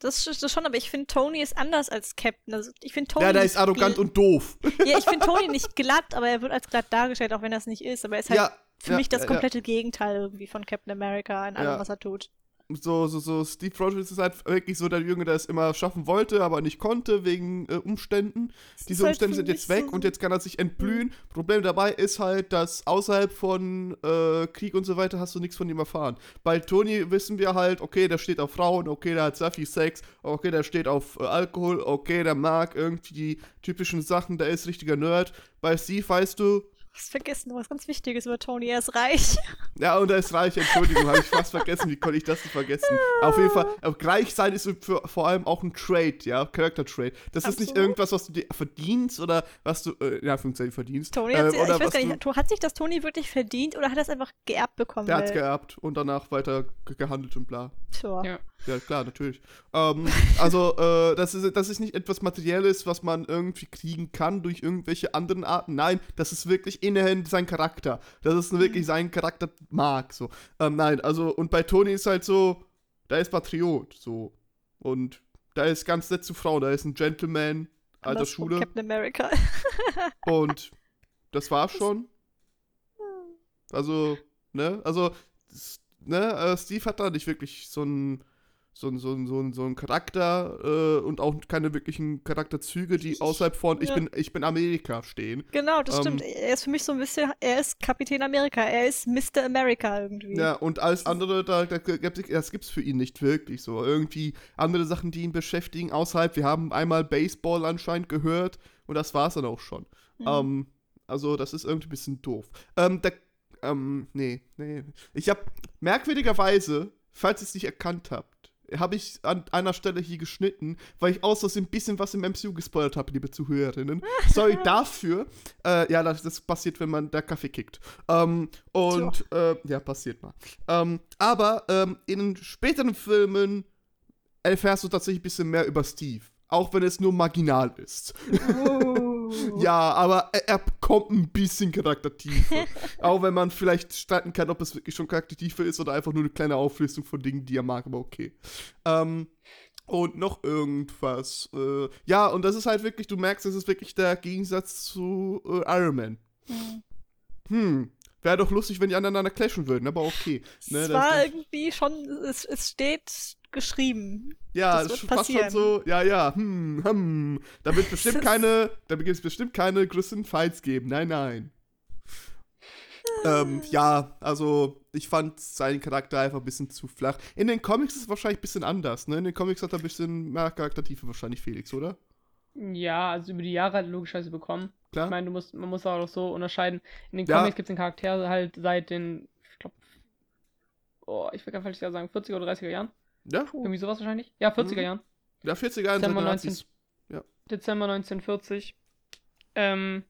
Das ist schon, aber ich finde, Tony ist anders als Captain. Also, ich finde Tony. ja, der ist arrogant und doof. [laughs] Ja, ich finde Tony nicht glatt, aber er wird als glatt dargestellt, auch wenn er es nicht ist. Aber er ist halt ja, für ja, mich das ja, komplette Gegenteil irgendwie von Captain America in allem, Ja. was er tut. So, so, so, Steve Rogers ist halt wirklich so der Junge, der es immer schaffen wollte, aber nicht konnte, wegen äh, Umständen. Das Diese halt Umstände sind jetzt weg so- und jetzt kann er sich entblühen. Problem dabei ist halt, dass außerhalb von äh, Krieg und so weiter hast du nichts von ihm erfahren. Bei Tony wissen wir halt, okay, der steht auf Frauen, okay, der hat sehr viel Sex, okay, der steht auf äh, Alkohol, okay, der mag irgendwie die typischen Sachen, der ist richtiger Nerd. Bei Steve weißt Du hast vergessen, was ganz Wichtiges über Tony. Er ist reich. [laughs] ja, und er ist reich, Entschuldigung, habe ich fast vergessen. Wie konnte ich das denn vergessen? Auf jeden Fall, äh, reich sein ist für, vor allem auch ein Trade, ja, Charakter-Trade. Das ist nicht Absolut. irgendwas, was du dir verdienst oder was du, äh, ja, Anführungszeichen verdienst. Tony äh, hat, sich- oder ich weiß gar du, nicht, hat sich das Tony wirklich verdient oder hat er es einfach geerbt bekommen? Der hat's Weil- geerbt und danach weiter ge gehandelt und bla. Tja. Ja. Ja, klar, natürlich. Ähm, also, äh, das ist, das ist nicht etwas Materielles, was man irgendwie kriegen kann durch irgendwelche anderen Arten. Nein, das ist wirklich inhärent sein Charakter. Das ist wirklich sein Charakter mag, so. Ähm, nein, also, und bei Tony ist halt so, da ist Patriot, so. Und da ist ganz nett zu Frau, da ist ein Gentleman, alter Andersrum Schule. Captain America. [laughs] Und das war's schon. Also, ne, also, ne, äh, Steve hat da nicht wirklich so ein, so, ein- so, so, so ein Charakter äh, und auch keine wirklichen Charakterzüge, die außerhalb von ich, Ja. bin, ich bin Amerika stehen. Genau, das Ähm, stimmt. Er ist für mich so ein bisschen, er ist Kapitän Amerika, er ist Mr. America irgendwie. Ja, und alles andere, da, da, gibt- das gibt's für ihn nicht wirklich so. Irgendwie andere Sachen, die ihn beschäftigen außerhalb. Wir haben einmal Baseball anscheinend gehört und das war's dann auch schon. Mhm. Ähm, also, das ist irgendwie ein bisschen doof. Ähm, da, ähm, nee, nee. Ich habe merkwürdigerweise, falls ihr es nicht erkannt habt, habe ich an einer Stelle hier geschnitten, weil ich aus ein bisschen was im MCU gespoilert habe, liebe Zuhörerinnen. [laughs] Sorry dafür. Äh, ja, das, das passiert, wenn man da Kaffee kickt. Ähm, und, äh, ja, passiert mal. Ähm, aber ähm, in den späteren Filmen erfährst du tatsächlich ein bisschen mehr über Steve. Auch wenn es nur marginal ist. Uh. Ja, aber er, er bekommt ein bisschen Charaktertiefe. [laughs] Auch wenn man vielleicht streiten kann, ob es wirklich schon Charaktertiefe ist oder einfach nur eine kleine Auflistung von Dingen, die er mag, aber okay. Ähm, und noch irgendwas. Äh, ja, und das ist halt wirklich, du merkst, das ist wirklich der Gegensatz zu äh, Iron Man. Mhm. Hm. Wäre doch lustig, wenn die aneinander clashen würden, aber okay. Ne, es war irgendwie schon, es, es steht geschrieben. Ja, Das wird ist fast schon so, ja, ja, hm, hm. Da wird bestimmt [laughs] keine, da wird es bestimmt keine größeren Fights geben. Nein, nein. ähm, ja, also ich fand seinen Charakter einfach ein bisschen zu flach. In den Comics ist es wahrscheinlich ein bisschen anders, ne? In den Comics hat er ein bisschen mehr Charaktertiefe wahrscheinlich Felix, oder? Ja, also über die Jahre halt logischerweise bekommen. Klar? Ich meine, du musst, man muss auch so unterscheiden. In den Ja. Comics gibt es den Charakter halt seit den, ich glaube, oh, ich will gar falsch sagen, 40er oder 30er Jahren. ja? Irgendwie sowas wahrscheinlich. Ja, 40er Mhm. Jahren. Ja, 40er Jahre Dezember Nazis. Dezember 1940. Ähm,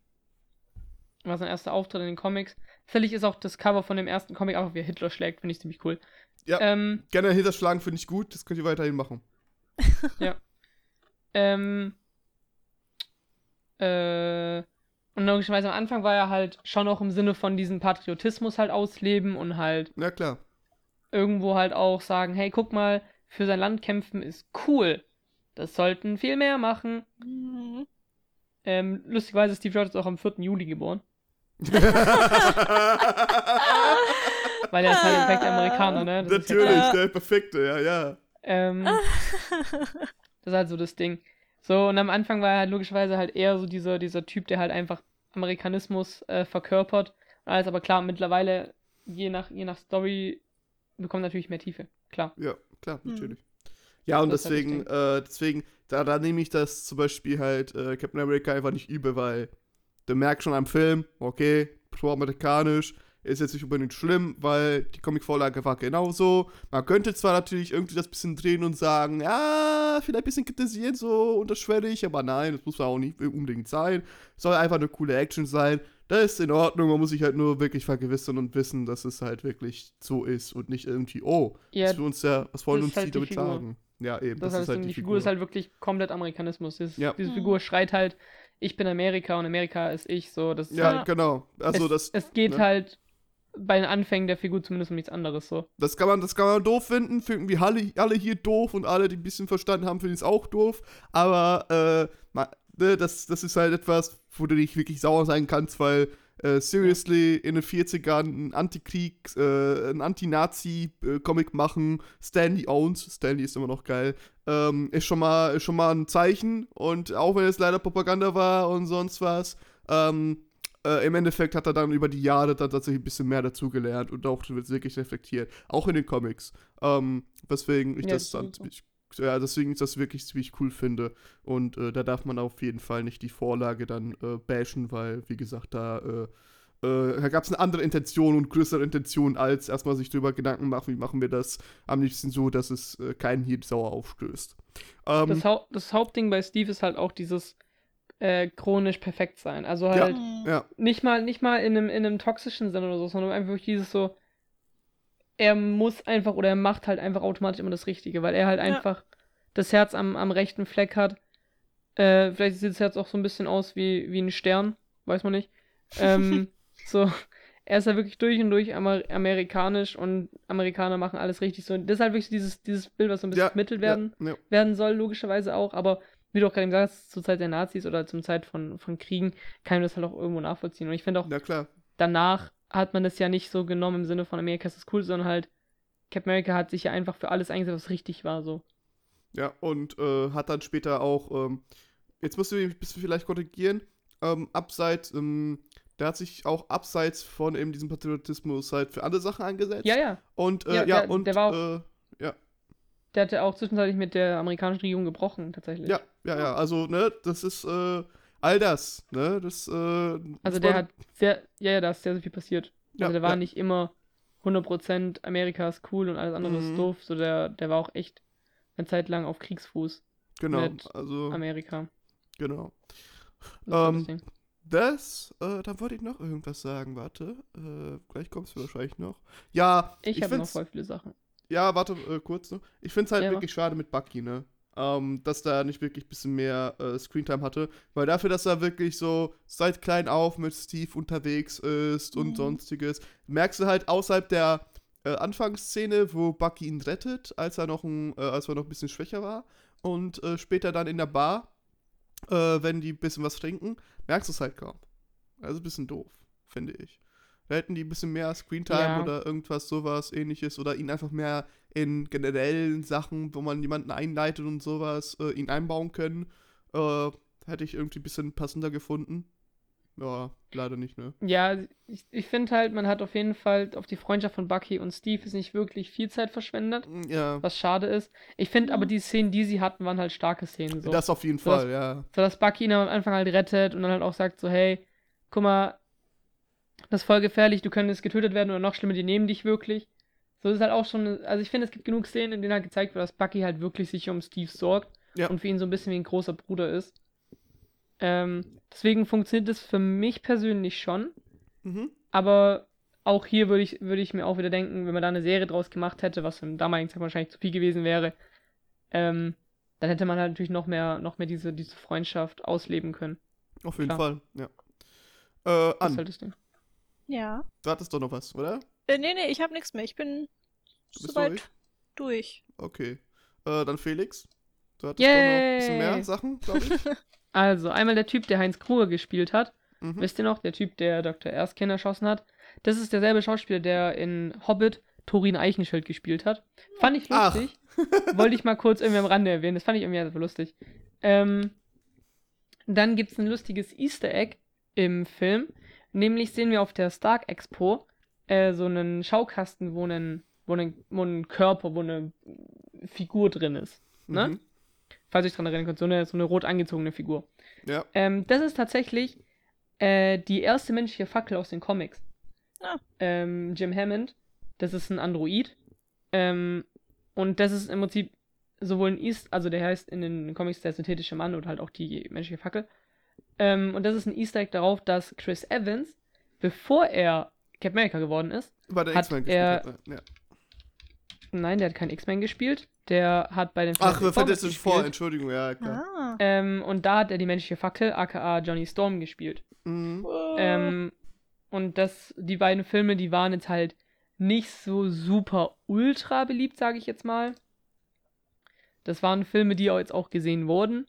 war sein erster Auftritt in den Comics. Tatsächlich ist auch das Cover von dem ersten Comic einfach wie er Hitler schlägt, finde ich ziemlich cool. Ja. Ähm, Gerne hinterschlagen finde ich gut, das könnt ihr weiterhin machen. [laughs] ähm, äh, und logischerweise am Anfang war er halt schon auch im Sinne von diesem Patriotismus halt ausleben und halt Ja, klar. irgendwo halt auch sagen, hey, guck mal, für sein Land kämpfen ist cool. Das sollten viel mehr machen. Mhm. Ähm, lustigerweise ist Steve Rogers auch am 4. Juli geboren. [laughs] Weil er ist halt ein perfekter Amerikaner, ne? Das ist ja Natürlich, klar. der perfekte, ja, ja. Ähm, [laughs] das ist halt so das Ding. So, und am Anfang war er halt logischerweise halt eher so dieser, dieser Typ, der halt einfach Amerikanismus äh, verkörpert. Alles aber klar, mittlerweile, je nach, je nach Story, bekommt natürlich mehr Tiefe. Klar. Ja, klar, Hm. natürlich. Ja, und halt das deswegen, äh, deswegen, da, da nehme ich das zum Beispiel halt äh, Captain America einfach nicht übel, weil du merkst schon am Film, okay, pro-amerikanisch, ist jetzt nicht unbedingt schlimm, weil die Comicvorlage war genauso. Man könnte zwar natürlich irgendwie das bisschen drehen und sagen, ja, vielleicht ein bisschen kritisieren, so unterschwellig, aber nein, das muss ja auch nicht unbedingt sein. Soll einfach eine coole Action sein. Das ist in Ordnung, man muss sich halt nur wirklich vergewissern und wissen, dass es halt wirklich so ist und nicht irgendwie, oh, Ja, was, wir uns ja, was wollen das uns ist halt die die damit Figur. sagen? Ja, eben. das, heißt, die, Figur. ist halt wirklich komplett Amerikanismus. Das, Ja. Diese Mhm. Figur schreit halt, ich bin Amerika und Amerika ist ich. So, das ist Ja, halt, genau. Also es, das, es geht ne? halt bei den Anfängen der Figur zumindest um nichts anderes. So. das kann man, das kann man doof finden. Finden wir alle, alle hier doof und alle, die ein bisschen verstanden haben, finden es auch doof. Aber äh, ma- ne, das, das ist halt etwas, wo du nicht wirklich sauer sein kannst, weil äh, seriously in den 40ern ein Antikrieg, äh, ein Anti-Nazi-Comic machen, Stanley owns, Stanley ist immer noch geil, ähm, ist schon mal, ist schon mal ein Zeichen. Und auch wenn es leider Propaganda war und sonst was, ähm, äh, im Endeffekt hat er dann über die Jahre dann tatsächlich ein bisschen mehr dazugelernt und auch wirklich reflektiert. Auch in den Comics. Ähm, weswegen ich Ja, das dann ziemlich, ja, deswegen ich das wirklich ziemlich cool finde. Und äh, da darf man auf jeden Fall nicht die Vorlage dann äh, bashen, weil, wie gesagt, da, äh, äh, da gab es eine andere Intention und größere Intention, als erstmal sich darüber Gedanken machen, wie machen wir das am liebsten so, dass es äh, keinen hier sauer aufstößt. Ähm, Das, Hau das Hauptding bei Steve ist halt auch dieses äh, chronisch perfekt sein. Also Ja. halt Mhm. ja, nicht mal, nicht mal in einem, in einem toxischen Sinne oder so, sondern einfach wirklich dieses so, er muss einfach oder er macht halt einfach automatisch immer das Richtige, weil er halt Ja. einfach das Herz am, am rechten Fleck hat. Äh, vielleicht sieht das Herz auch so ein bisschen aus wie, wie ein Stern, weiß man nicht. Ähm, [laughs] so, er ist halt wirklich durch und durch Amer amerikanisch und Amerikaner machen alles richtig so. Das ist halt wirklich dieses, dieses Bild, was so ein bisschen ja, vermittelt werden Ja, ja. werden soll, logischerweise auch, aber wie du auch gerade eben sagst, zur Zeit der Nazis oder zum Zeit von, von Kriegen kann man das halt auch irgendwo nachvollziehen. Und ich finde auch, danach hat man das ja nicht so genommen im Sinne von Amerika ist das cool, sondern halt, Captain America hat sich ja einfach für alles eingesetzt, was richtig war, so. Ja, und äh, hat dann später auch, ähm, jetzt musst du mich ein bisschen vielleicht korrigieren, ähm, abseits, ähm, der hat sich auch abseits von eben diesem Patriotismus halt für andere Sachen eingesetzt. Ja, ja. Und, äh, Ja, ja, der- und, der war äh, ja, Der hatte auch zwischenzeitlich mit der amerikanischen Regierung gebrochen, tatsächlich. ja, ja, ja, also, ne, das ist, äh, all das, ne, das, äh, Also der hat sehr, ja, ja, da ist sehr, sehr viel passiert. Ja, also der war ja. nicht immer 100% Amerika ist cool und alles andere Mhm. ist doof. So der, der war auch echt eine Zeit lang auf Kriegsfuß genau, mit also, Amerika. genau. Das Ähm, das äh, da wollte ich noch irgendwas sagen, warte, äh, gleich kommst du wahrscheinlich noch. Ja, ich habe noch voll viele Sachen. Ja, warte, äh, kurz noch. Ich finde es halt Ja, wirklich schade mit Bucky, ne? Ähm, dass da nicht wirklich ein bisschen mehr äh, Screentime hatte. Weil dafür, dass er wirklich so seit klein auf mit Steve unterwegs ist und Mhm. sonstiges, merkst du halt außerhalb der äh, Anfangsszene, wo Bucky ihn rettet, als er noch ein, äh, als er noch ein bisschen schwächer war. Und äh, später dann in der Bar, äh, wenn die ein bisschen was trinken, merkst du es halt kaum. Also ein bisschen doof, finde ich. Da hätten die ein bisschen mehr Screentime Ja. oder irgendwas sowas ähnliches oder ihn einfach mehr in generellen Sachen, wo man jemanden einleitet und sowas, äh, ihn einbauen können. Äh, hätte ich irgendwie ein bisschen passender gefunden. Ja, leider nicht, ne? Ja, ich, ich finde halt, man hat auf jeden Fall auf die Freundschaft von Bucky und Steve ist nicht wirklich viel Zeit verschwendet, Ja, was schade ist. Ich finde aber die Szenen, die sie hatten, waren halt starke Szenen. So. das auf jeden So, Fall, ja. So dass Bucky ihn am Anfang halt rettet und dann halt auch sagt so, hey, guck mal, das ist voll gefährlich, du könntest getötet werden oder noch schlimmer, die nehmen dich wirklich. So ist halt auch schon, also ich finde, es gibt genug Szenen, in denen halt gezeigt wird, dass Bucky halt wirklich sich um Steve sorgt Ja. und für ihn so ein bisschen wie ein großer Bruder ist. Ähm, deswegen funktioniert das für mich persönlich schon, Mhm. aber auch hier würde ich, würde ich mir auch wieder denken, wenn man da eine Serie draus gemacht hätte, was im damaligen Zeit wahrscheinlich zu viel gewesen wäre, ähm, dann hätte man halt natürlich noch mehr, noch mehr diese, diese Freundschaft ausleben können. Auf jeden Klar. Fall, ja. Äh, Das ist An, halt das Ding. Ja. du hattest doch noch was, oder? Äh, nee, nee, ich habe nichts mehr. Ich bin bist soweit durch? durch. Okay. Äh, dann Felix. Du hattest doch noch ein bisschen mehr Yay! Sachen, glaube ich. [laughs] Also, einmal der Typ, der Heinz Kruger gespielt hat. Mhm. Wisst ihr noch? Der Typ, der Dr. Erskine erschossen hat. Das ist derselbe Schauspieler, der in Hobbit Thorin Eichenschild gespielt hat. Fand ich lustig. Wollte ich mal kurz irgendwie am Rande erwähnen. Das fand ich irgendwie einfach lustig. Ähm, dann gibt es ein lustiges Easter Egg im Film. Nämlich sehen wir auf der Stark Expo äh, so einen Schaukasten, wo ein, wo, ein, wo ein Körper, wo eine Figur drin ist. Ne? Mhm. Falls ihr euch dran erinnern könnt, so eine, so eine rot angezogene Figur. Ja. Ähm, das ist tatsächlich äh, die erste menschliche Fackel aus den Comics. Ah. Ähm, Jim Hammond, das ist ein Android. Ähm, und das ist im Prinzip sowohl ein East, also der heißt in den Comics der synthetische Mann oder halt auch die menschliche Fackel. Ähm, und das ist ein Easter Egg darauf, dass Chris Evans, bevor er Captain America geworden ist, Bei der Hat X-Men er- gespielt. Ja. nein, der hat keinen X-Men gespielt, der hat bei den Ach, Fantastic Four. Entschuldigung, ja, klar. Ah. Ähm, und da hat er die menschliche Fackel, aka Johnny Storm, gespielt. Mhm. Ähm, und das, die beiden Filme, die waren jetzt halt nicht so super ultra beliebt, sage ich jetzt mal. Das waren Filme, die jetzt auch gesehen wurden.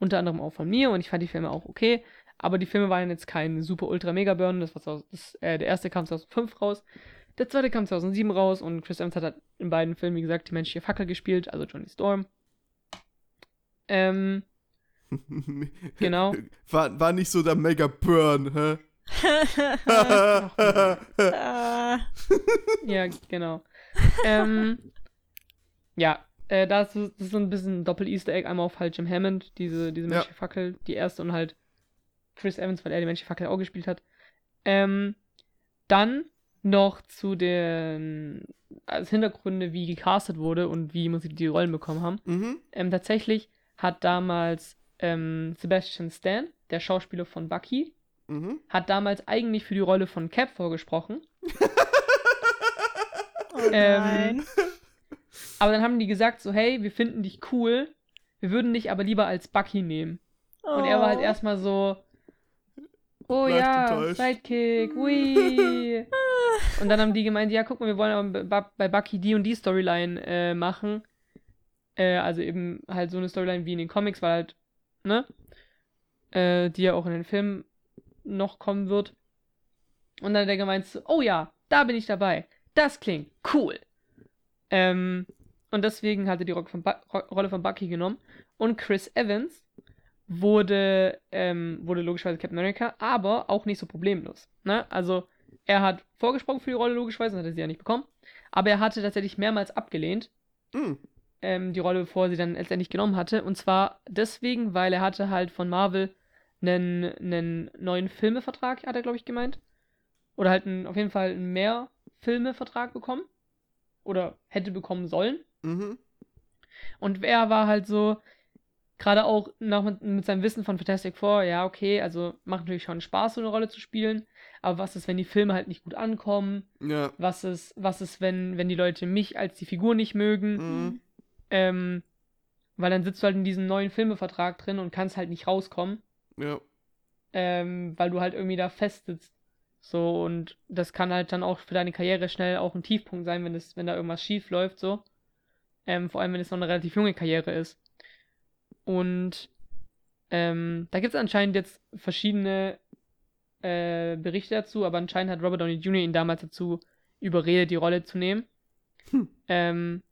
Unter anderem auch von mir und ich fand die Filme auch okay. Aber die Filme waren jetzt kein super ultra mega burn. Das war so, das, äh, der erste kam 2005 raus. Der zweite kam 2007 raus und Chris Evans hat halt in beiden Filmen, wie gesagt, die menschliche Fackel gespielt, also Johnny Storm. Ähm, [laughs] Genau. War, war nicht so der Mega Burn, hä? [laughs] Ja, genau. ähm, ja, äh, das, ist, das ist so ein bisschen ein Doppel-Easter Egg. Einmal auf halt Jim Hammond, diese, diese Ja. menschliche Fackel, die erste, und halt Chris Evans, weil er die menschliche Fackel auch gespielt hat. Ähm, dann noch zu den als Hintergründe, wie gecastet wurde und wie man sie die Rollen bekommen haben. mhm. Ähm, tatsächlich hat damals ähm, Sebastian Stan, der Schauspieler von Bucky, Mhm. hat damals eigentlich für die Rolle von Cap vorgesprochen. [laughs] Oh Ähm, nein. Aber dann haben die gesagt so, hey, wir finden dich cool, wir würden dich aber lieber als Bucky nehmen. Und er war halt Oh. erstmal so, oh Leicht ja, enttäuscht. Sidekick, ui. [laughs] und dann haben die gemeint, ja, guck mal, wir wollen aber bei- bei Bucky die und die Storyline äh, machen. Äh, also eben halt so eine Storyline wie in den Comics, weil halt, ne? Äh, die ja auch in den Filmen noch kommen wird. Und dann hat er gemeint so, oh ja, da bin ich dabei. Das klingt cool. Ähm, und deswegen hat er die Rolle von, Rolle von Bucky genommen. Und Chris Evans wurde, ähm, wurde logischerweise Captain America, aber auch nicht so problemlos. Ne? Also, er hat vorgesprochen für die Rolle, logischerweise, sonst hat er sie ja nicht bekommen. Aber er hatte tatsächlich mehrmals abgelehnt, Hm. ähm, die Rolle, bevor er sie dann letztendlich genommen hatte. Und zwar deswegen, weil er hatte halt von Marvel einen, einen neuen Filmevertrag, hat er, glaube ich, gemeint. Oder halt einen, auf jeden Fall einen Mehr-Filme-Vertrag bekommen. Oder hätte bekommen sollen. Mhm. Und er war halt so, gerade auch nach, mit, seinem Wissen von Fantastic Four, ja, okay, also macht natürlich schon Spaß, so eine Rolle zu spielen. Aber was ist, wenn die Filme halt nicht gut ankommen? Ja. Was ist, was ist, wenn, wenn die Leute mich als die Figur nicht mögen? Mhm. Ähm, weil dann sitzt du halt in diesem neuen Filmevertrag drin und kannst halt nicht rauskommen, Ja. ähm, weil du halt irgendwie da fest sitzt. So, und das kann halt dann auch für deine Karriere schnell auch ein Tiefpunkt sein, wenn es, wenn da irgendwas schief läuft, so. Ähm, vor allem, wenn es noch eine relativ junge Karriere ist. Und ähm, da gibt es anscheinend jetzt verschiedene äh, Berichte dazu, aber anscheinend hat Robert Downey Jr. ihn damals dazu überredet, die Rolle zu nehmen. Hm. Ähm,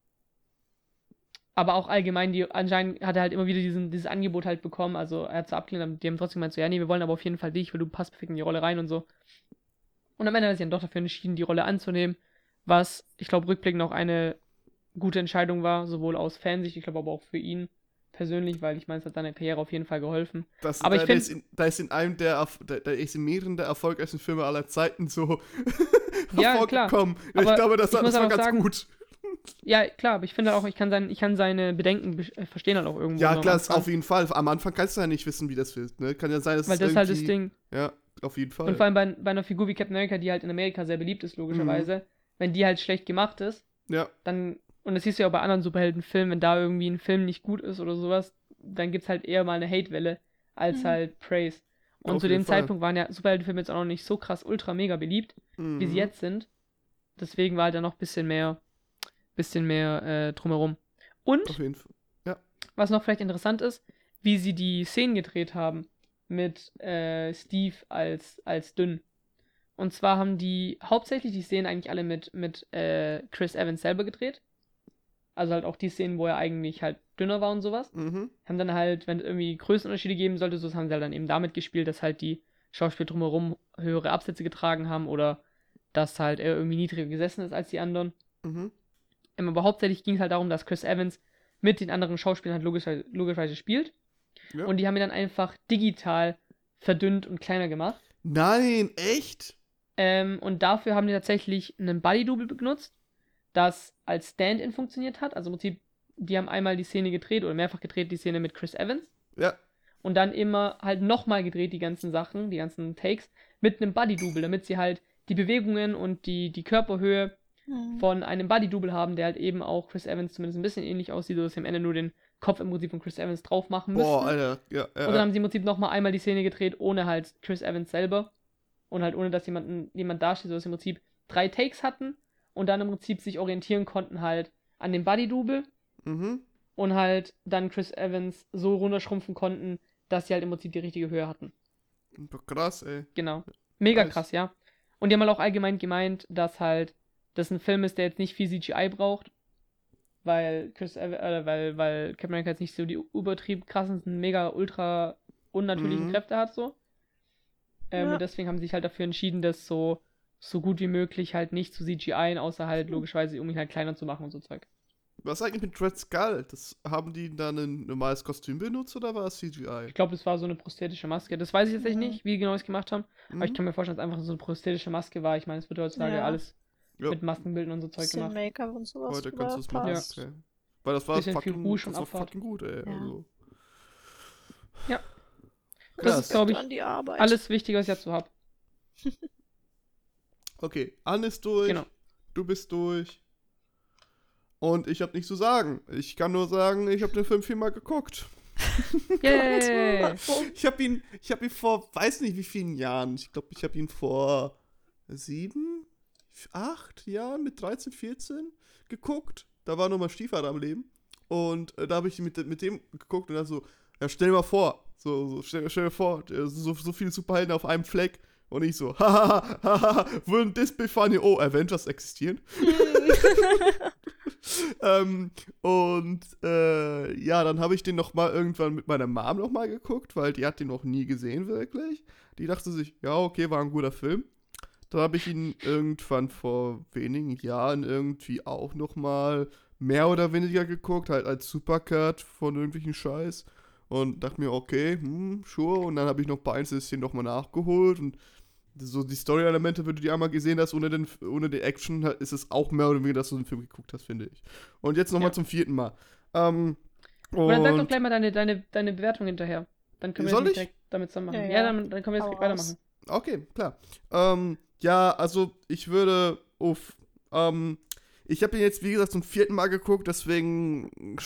aber auch allgemein, die, anscheinend hat er halt immer wieder diesen, dieses Angebot halt bekommen. Also er hat so abgelehnt, die haben trotzdem gemeint so, ja, nee, wir wollen aber auf jeden Fall dich, weil du passt perfekt in die Rolle rein und so. Und am Ende hat er sich dann doch dafür entschieden, die Rolle anzunehmen, was, ich glaube, rückblickend auch eine gute Entscheidung war, sowohl aus Fansicht, ich glaube aber auch für ihn persönlich, weil ich meine, es hat seiner Karriere auf jeden Fall geholfen. Das, Aber da, ich da, find- ist in, da ist in einem der, da, da ist in mehreren der erfolgreichsten Filme aller Zeiten so [laughs] Ja, hervorgekommen. Ich Aber glaube, das, ich das war ganz sagen, gut. Ja, klar, aber ich finde auch, ich kann, sein, ich kann seine Bedenken be- äh, verstehen halt auch irgendwo. Ja, klar, auf jeden Fall. Am Anfang kannst du ja nicht wissen, wie das wird. Ne? Kann ja sein, dass Weil das ist halt das Ding. Ja, auf jeden Fall. Und vor allem bei, bei einer Figur wie Captain America, die halt in Amerika sehr beliebt ist, logischerweise, wenn die halt schlecht gemacht ist, ja, dann, und das siehst du ja auch bei anderen Superheldenfilmen, wenn da irgendwie ein Film nicht gut ist oder sowas, dann gibt's halt eher mal eine Hate-Welle als Mhm. halt Praise. Und Auf zu dem Fall. Zeitpunkt waren ja Superheldenfilme jetzt auch noch nicht so krass ultra mega beliebt, wie mhm. sie jetzt sind. Deswegen war halt da noch ein bisschen mehr, bisschen mehr äh, drumherum. Und Auf jeden Fall. was noch vielleicht interessant ist, wie sie die Szenen gedreht haben mit äh, Steve als, als dünn. Und zwar haben die hauptsächlich die Szenen eigentlich alle mit, mit äh, Chris Evans selber gedreht. Also halt auch die Szenen, wo er eigentlich halt dünner war und sowas. Mhm. Haben dann halt, wenn es irgendwie Größenunterschiede geben sollte, so haben sie halt dann eben damit gespielt, dass halt die Schauspieler drumherum höhere Absätze getragen haben oder dass halt er irgendwie niedriger gesessen ist als die anderen. Mhm. Ähm, Aber hauptsächlich ging es halt darum, dass Chris Evans mit den anderen Schauspielern halt logischerweise, logischerweise spielt. Ja. Und die haben ihn dann einfach digital verdünnt und kleiner gemacht. Nein, echt? Ähm, und dafür haben die tatsächlich einen Body-Double benutzt, das als Stand-in funktioniert hat. Also im Prinzip, die haben einmal die Szene gedreht oder mehrfach gedreht, die Szene mit Chris Evans. Ja. Und dann immer halt nochmal gedreht, die ganzen Sachen, die ganzen Takes, mit einem Body-Double, damit sie halt die Bewegungen und die, die Körperhöhe Hm. von einem Buddy-Double haben, der halt eben auch Chris Evans zumindest ein bisschen ähnlich aussieht, sodass sie am Ende nur den Kopf im Prinzip von Chris Evans drauf machen müssen. Boah, Alter. Ja, ja. Und dann haben sie im Prinzip nochmal einmal die Szene gedreht, ohne halt Chris Evans selber. Und halt ohne, dass jemand, jemand dasteht, sodass sie im Prinzip drei Takes hatten und dann im Prinzip sich orientieren konnten halt an dem Buddy-Double mhm. und halt dann Chris Evans so runterschrumpfen konnten, dass sie halt im Prinzip die richtige Höhe hatten. Krass, ey. Genau. Mega Nice. krass, ja. Und die haben halt auch allgemein gemeint, dass halt das ein Film ist, der jetzt nicht viel CGI braucht, weil Chris äh, weil, weil Captain America jetzt nicht so die übertrieben krassen, mega ultra unnatürlichen Mhm. Kräfte hat so. Ähm, Ja. Und deswegen haben sie sich halt dafür entschieden, das so so gut wie möglich halt nicht zu CGI, außer halt logischerweise, um ihn halt kleiner zu machen und so Zeug. Was eigentlich mit Red Skull? Das, haben die dann ein normales Kostüm benutzt oder war es CGI? Ich glaube, das war so eine prosthetische Maske. Das weiß ich jetzt Mhm. nicht, wie genau es gemacht haben. Aber ich Mhm. kann mir vorstellen, dass es einfach so eine prosthetische Maske war. Ich meine, es wird heutzutage Ja. alles Ja. mit Maskenbildern und so Zeug gemacht. Make-up und sowas. Heute kannst du es machen. passt. Okay. Weil das war Bisschen viel fucking, Rouge und das war fucking gut, ey. Ja. Also. Ja. Das Das Krass. ist, glaube ich, alles Wichtige, was ich dazu habe. [laughs] Okay, Anne ist durch. Genau. Du bist durch. Und ich habe nichts zu sagen. Ich kann nur sagen, ich habe den Film viermal geguckt. [laughs] Yay! [laughs] Ich habe ihn, ich habe ihn vor, weiß nicht wie vielen Jahren. Ich glaube, ich habe ihn vor sieben, acht Jahren mit 13, 14 geguckt. Da war noch mal Stiefvater am Leben. Und äh, da habe ich mit, mit dem geguckt und dann so, ja, stell dir mal vor, so, so stell, stell dir vor, so, so viele Superhelden auf einem Fleck. Und ich so, [laughs] hahaha, haha, this be funny? Oh, Avengers existieren. [laughs] ähm, und äh, ja, dann habe ich den noch mal irgendwann mit meiner Mom noch mal geguckt, weil die hat den noch nie gesehen wirklich. Die dachte sich, ja, okay, war ein guter Film. Da habe ich ihn irgendwann vor wenigen Jahren irgendwie auch noch mal mehr oder weniger geguckt, halt als Supercut von irgendwelchen Scheiß. Und dachte mir, okay, hm, sure. Und dann habe ich noch ein paar Einzelszenen nochmal nachgeholt. Und so die Story-Elemente, wenn du die einmal gesehen hast, ohne, den, ohne die Action, ist es auch mehr oder weniger, dass du den Film geguckt hast, finde ich. Und jetzt nochmal Ja. zum vierten Mal. Ähm, Und dann sag doch und- gleich mal deine, deine, deine Bewertung hinterher. Dann können wir Soll jetzt ich? direkt damit zusammen machen. Ja, Ja, ja. dann, dann können wir jetzt weitermachen. Okay, klar. Ähm, ja, also ich würde auf. Ähm, ich habe ihn jetzt, wie gesagt, zum vierten Mal geguckt, deswegen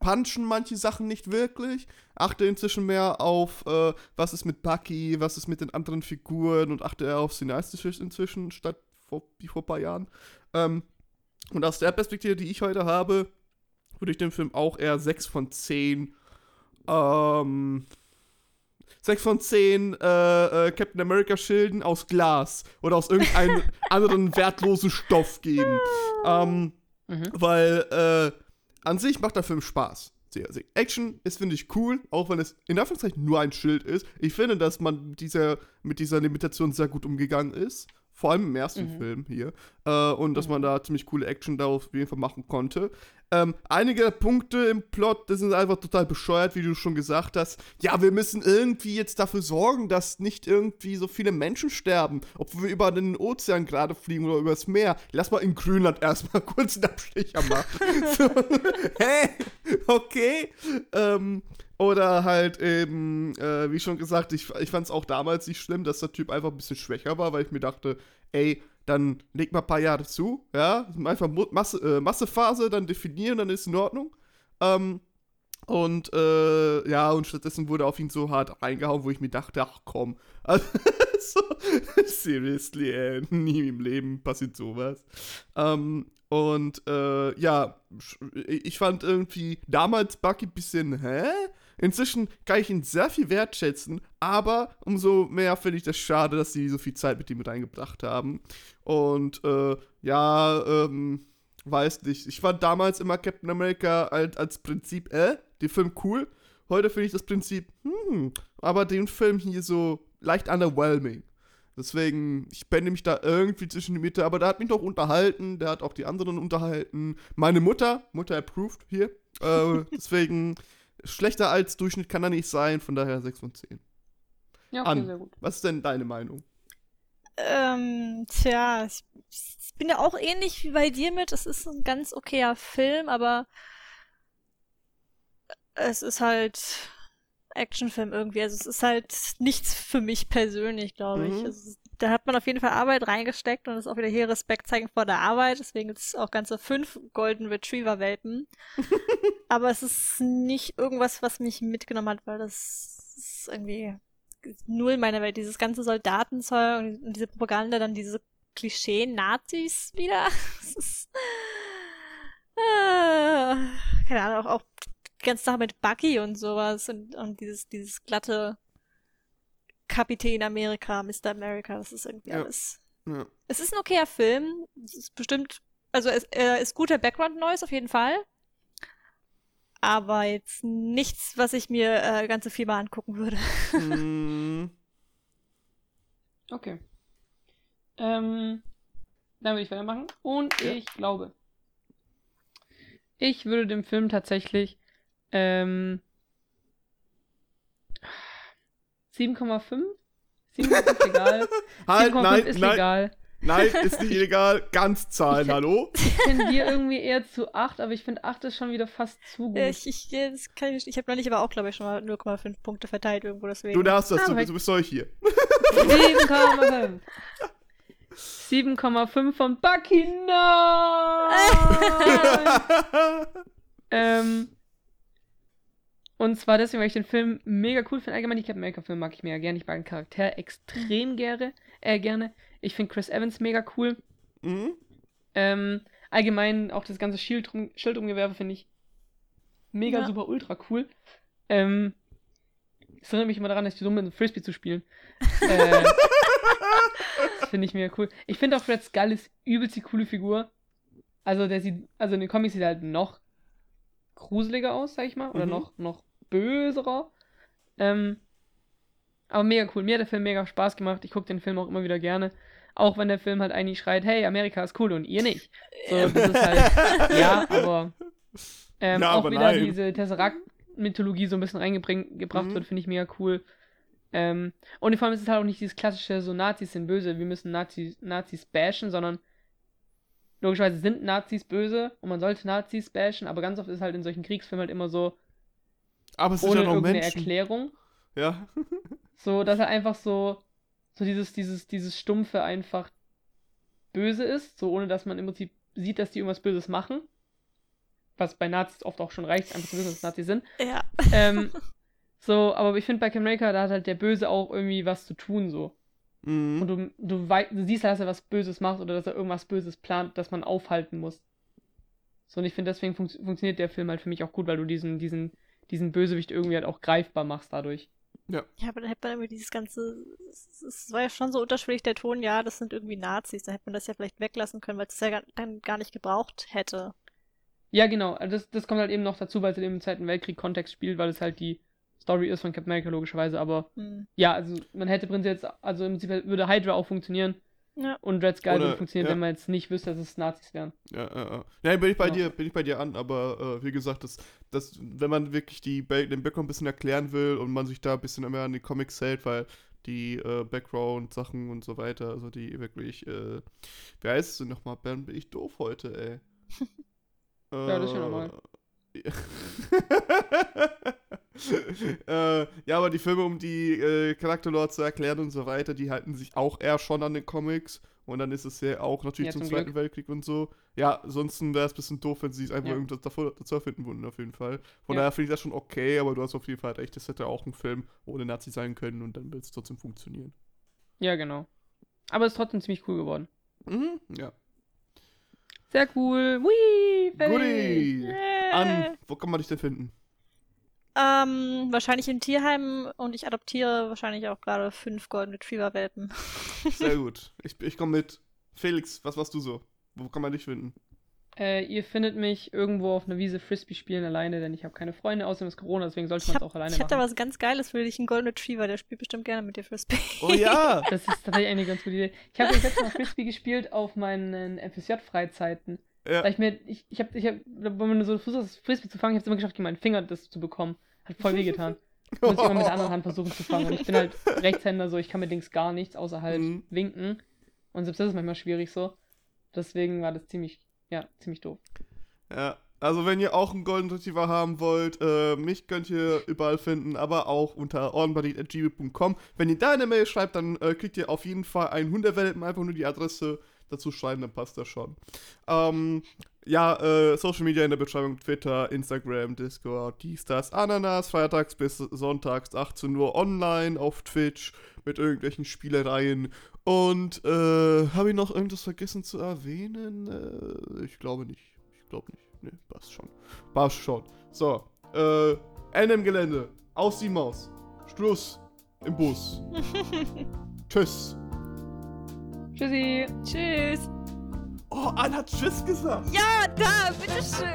punchen manche Sachen nicht wirklich. Achte inzwischen mehr auf, äh, was ist mit Bucky, was ist mit den anderen Figuren und achte eher auf Cineastisches inzwischen, statt vor, wie vor ein paar Jahren. Ähm, und aus der Perspektive, die ich heute habe, würde ich dem Film auch eher 6 von 10 ähm, 6 von 10 äh, äh, Captain America Schilden aus Glas oder aus irgendeinem [laughs] anderen wertlosen Stoff geben. Ähm, Mhm. weil äh, an sich macht der Film Spaß. Sehr, sehr. Action ist, finde ich, cool, auch wenn es in Anführungszeichen nur ein Schild ist. Ich finde, dass man dieser, mit dieser Limitation sehr gut umgegangen ist. Vor allem im ersten Mhm. Film hier. Äh, und dass Mhm. man da ziemlich coole Action da auf jeden Fall machen konnte. Ähm, einige Punkte im Plot, das sind einfach total bescheuert, wie du schon gesagt hast. Ja, wir müssen irgendwie jetzt dafür sorgen, dass nicht irgendwie so viele Menschen sterben, obwohl wir über den Ozean gerade fliegen oder übers Meer. Lass mal in Grönland erstmal [laughs] kurz einen Abstecher machen. [laughs] so, hä? Okay. Ähm, oder halt eben, äh, wie schon gesagt, ich, ich fand es auch damals nicht schlimm, dass der Typ einfach ein bisschen schwächer war, weil ich mir dachte, ey, dann leg mal ein paar Jahre zu, ja, einfach Masse, äh, Massephase, dann definieren, dann ist in Ordnung. Ähm, und äh, ja, und stattdessen wurde auf ihn so hart reingehauen, wo ich mir dachte, ach komm, [laughs] also, so, seriously, ey, nie im Leben passiert sowas. Ähm, und äh, ja, ich fand irgendwie damals Bucky ein bisschen, hä? Inzwischen kann ich ihn sehr viel wertschätzen, aber umso mehr finde ich das schade, dass sie so viel Zeit mit ihm mit eingebracht haben. Und äh, ja, ähm, weiß nicht. Ich fand damals immer Captain America als, als Prinzip, äh, den Film cool. Heute finde ich das Prinzip, hm, aber den Film hier so leicht underwhelming. Deswegen, ich bände mich da irgendwie zwischen die Mitte, aber der hat mich doch unterhalten, der hat auch die anderen unterhalten. Meine Mutter, Mutter approved hier. Äh, [laughs] deswegen, schlechter als Durchschnitt kann er nicht sein, von daher 6 von 10. Ja, okay, An. sehr gut. Was ist denn deine Meinung? Ähm, tja, ich, ich bin ja auch ähnlich wie bei dir mit. Es ist ein ganz okayer Film, aber es ist halt Actionfilm irgendwie. Also es ist halt nichts für mich persönlich, glaube ich. Mhm. Also, es- da hat man auf jeden Fall Arbeit reingesteckt und ist auch wieder hier Respekt zeigen vor der Arbeit. Deswegen gibt es auch ganze fünf Golden Retriever-Welpen. [laughs] aber es ist nicht irgendwas, was mich mitgenommen hat, weil das ist irgendwie null meine Welt. Dieses ganze Soldatenzeug und diese Propaganda, dann diese Klischee-Nazis wieder. [laughs] Das ist, äh, keine Ahnung, auch, auch die ganze Sache mit Bucky und sowas und, und dieses, dieses glatte Kapitän Amerika, Mr. America, das ist irgendwie Ja. alles. Ja. Es ist ein okayer Film. Es ist bestimmt, also es äh, ist guter Background-Noise auf jeden Fall. Aber jetzt nichts, was ich mir äh, ganze Fieber angucken würde. Hm, [laughs] Okay. Ähm, dann würde ich weitermachen. Und Ja. ich glaube, ich würde dem Film tatsächlich ähm, 7,5? 7,5 egal. [laughs] halt, 7,5 nein, ist nein, legal. nein, ist nicht [laughs] illegal. Ganz Zahlen, Ich- hallo? Ich tendiere irgendwie eher zu 8, aber ich finde 8 ist schon wieder fast zu gut. Ich, ich, ich, ich habe neulich aber auch, glaube ich, schon mal 0,5 Punkte verteilt irgendwo, deswegen. Du darfst das, Ah, du, du bist doch hier. 7,5. 7,5 von Bucky. Nein! [laughs] ähm, und zwar deswegen, weil ich den Film mega cool finde. Allgemein die Captain America-Filme mag ich mega gerne. Ich mag den Charakter extrem gerne. Äh, gerne. Ich finde Chris Evans mega cool. mhm. Ähm, allgemein auch das ganze Schild Schildumgewerbe finde ich mega Ja. super ultra cool. Ähm, es erinnert mich immer daran, dass ich dumm bin, Frisbee zu spielen. äh, das finde ich mega cool. Ich finde auch Red Skull ist übelst die coole Figur. Also der sieht, also in den Comics sieht er halt noch gruseliger aus, sag ich mal, oder Mhm. noch, noch böserer. Ähm, aber mega cool. Mir hat der Film mega Spaß gemacht. Ich gucke den Film auch immer wieder gerne. Auch wenn der Film halt eigentlich schreit, hey, Amerika ist cool und ihr nicht. So, das ist halt, [laughs] ja, aber ähm, Ja, auch aber wieder nein. diese Tesseract-Mythologie so ein bisschen reingebracht gebracht Mhm. wird, finde ich mega cool. Ähm, und vor allem ist es halt auch nicht dieses klassische, so Nazis sind böse, wir müssen Nazis, Nazis bashen, sondern logischerweise sind Nazis böse und man sollte Nazis bashen, aber ganz oft ist halt in solchen Kriegsfilmen halt immer so, Aber es sind ohne ja noch irgendeine Menschen. Erklärung, Ja. [laughs] so, dass er einfach so, so dieses, dieses, dieses Stumpfe einfach böse ist, so ohne dass man im Prinzip sieht, dass die irgendwas Böses machen. Was bei Nazis oft auch schon reicht, einfach zu wissen, dass Nazis sind. Ja. ähm, [laughs] so, aber ich finde bei Captain America, da hat halt der Böse auch irgendwie was zu tun, so. Und Mhm. du, du, wei- du siehst halt, dass er was Böses macht oder dass er irgendwas Böses plant, das man aufhalten muss. So, und ich finde, deswegen funkt funktioniert der Film halt für mich auch gut, weil du diesen, diesen, diesen Bösewicht irgendwie halt auch greifbar machst dadurch. Ja, aber dann hätte man irgendwie dieses ganze. Es, war ja schon so unterschwellig der Ton, ja, das sind irgendwie Nazis. Da hätte man das ja vielleicht weglassen können, weil es ja gar, dann gar nicht gebraucht hätte. Ja, genau. Also Das, das kommt halt eben noch dazu, weil es halt eben im Zweiten Weltkrieg-Kontext spielt, weil es halt die Story ist von Captain America logischerweise. Aber Hm. ja, also man hätte prinzipiell jetzt, also im Prinzip würde Hydra auch funktionieren Ja. und Red Skull Oder- würde funktionieren, ja. wenn man jetzt nicht wüsste, dass es Nazis wären. Ja, ja, ja. Nein, bin ich bei Ja. dir, bin ich bei dir an, aber äh, wie gesagt, das, das, wenn man wirklich die, Ba- den Background ein bisschen erklären will und man sich da ein bisschen mehr an die Comics hält, weil die äh, Background-Sachen und so weiter, also die wirklich, äh, wie heißt es denn nochmal? Ben, bin ich doof heute, ey. [laughs] Ja, das ist ja normal. Äh, ja, aber die Filme, um die äh, Charakterlore zu erklären und so weiter, die halten sich auch eher schon an den Comics. Und dann ist es ja auch natürlich Ja, zum zum Zweiten. Weltkrieg und so. Ja, ansonsten wäre es ein bisschen doof, wenn sie es einfach Ja. irgendwas davor, dazu erfinden würden, auf jeden Fall. Von Ja. daher finde ich das schon okay, aber du hast auf jeden Fall recht, das hätte auch ein Film ohne Nazi sein können und dann wird es trotzdem funktionieren. Ja, genau. Aber es ist trotzdem ziemlich cool geworden. Mhm, ja. Sehr cool. Whee! fertig. Guti! Äh, An, wo kann man dich denn finden? Ähm, wahrscheinlich in Tierheimen und ich adoptiere wahrscheinlich auch gerade fünf Golden Retriever-Welpen. Sehr [laughs] gut. Ich, ich komme mit. Felix, was warst du so? Wo kann man dich finden? Äh, ihr findet mich irgendwo auf einer Wiese Frisbee spielen alleine, denn ich habe keine Freunde, außerdem ist Corona, deswegen sollte Ich, man es auch alleine ich hab da machen. was ganz Geiles für dich, einen Golden Retriever, der spielt bestimmt gerne mit dir Frisbee. Oh ja! [laughs] Das ist tatsächlich eine ganz gute Idee. Ich habe das letzte Mal Frisbee gespielt auf meinen FSJ-Freizeiten. ja. Weil ich mir, ich, ich habe, ich hab, wenn man so versucht, Frisbee zu fangen, ich habe es immer geschafft, gegen meinen Finger das zu bekommen. Hat voll wehgetan. Muss ich immer mit der anderen Hand versuchen zu fangen. Und ich bin halt Rechtshänder, so ich kann mit Dings gar nichts, außer halt Mhm. winken. Und selbst das ist manchmal schwierig so. Deswegen war das ziemlich, ja, ziemlich doof. Ja, also wenn ihr auch einen Golden Retriever haben wollt, äh, mich könnt ihr überall finden, aber auch unter ornbuddy.gmail.com. Wenn ihr da eine Mail schreibt, dann äh, kriegt ihr auf jeden Fall einen Hundewelpen, einfach nur die Adresse dazu schreiben, dann passt das schon. Ähm, ja, äh, Social Media in der Beschreibung, Twitter, Instagram, Discord, dies, das, Ananas, freitags bis sonntags 18 Uhr online auf Twitch mit irgendwelchen Spielereien. Und äh, habe ich noch irgendwas vergessen zu erwähnen? Äh, ich glaube nicht. Ich glaube nicht. Ne, passt schon. Passt schon. So, äh, Ende im Gelände. Aus die Maus. Schluss. Im Bus. [laughs] Tschüss. Tschüssi! Tschüss. Oh, Anna hat Tschüss gesagt. Ja, da, bitteschön.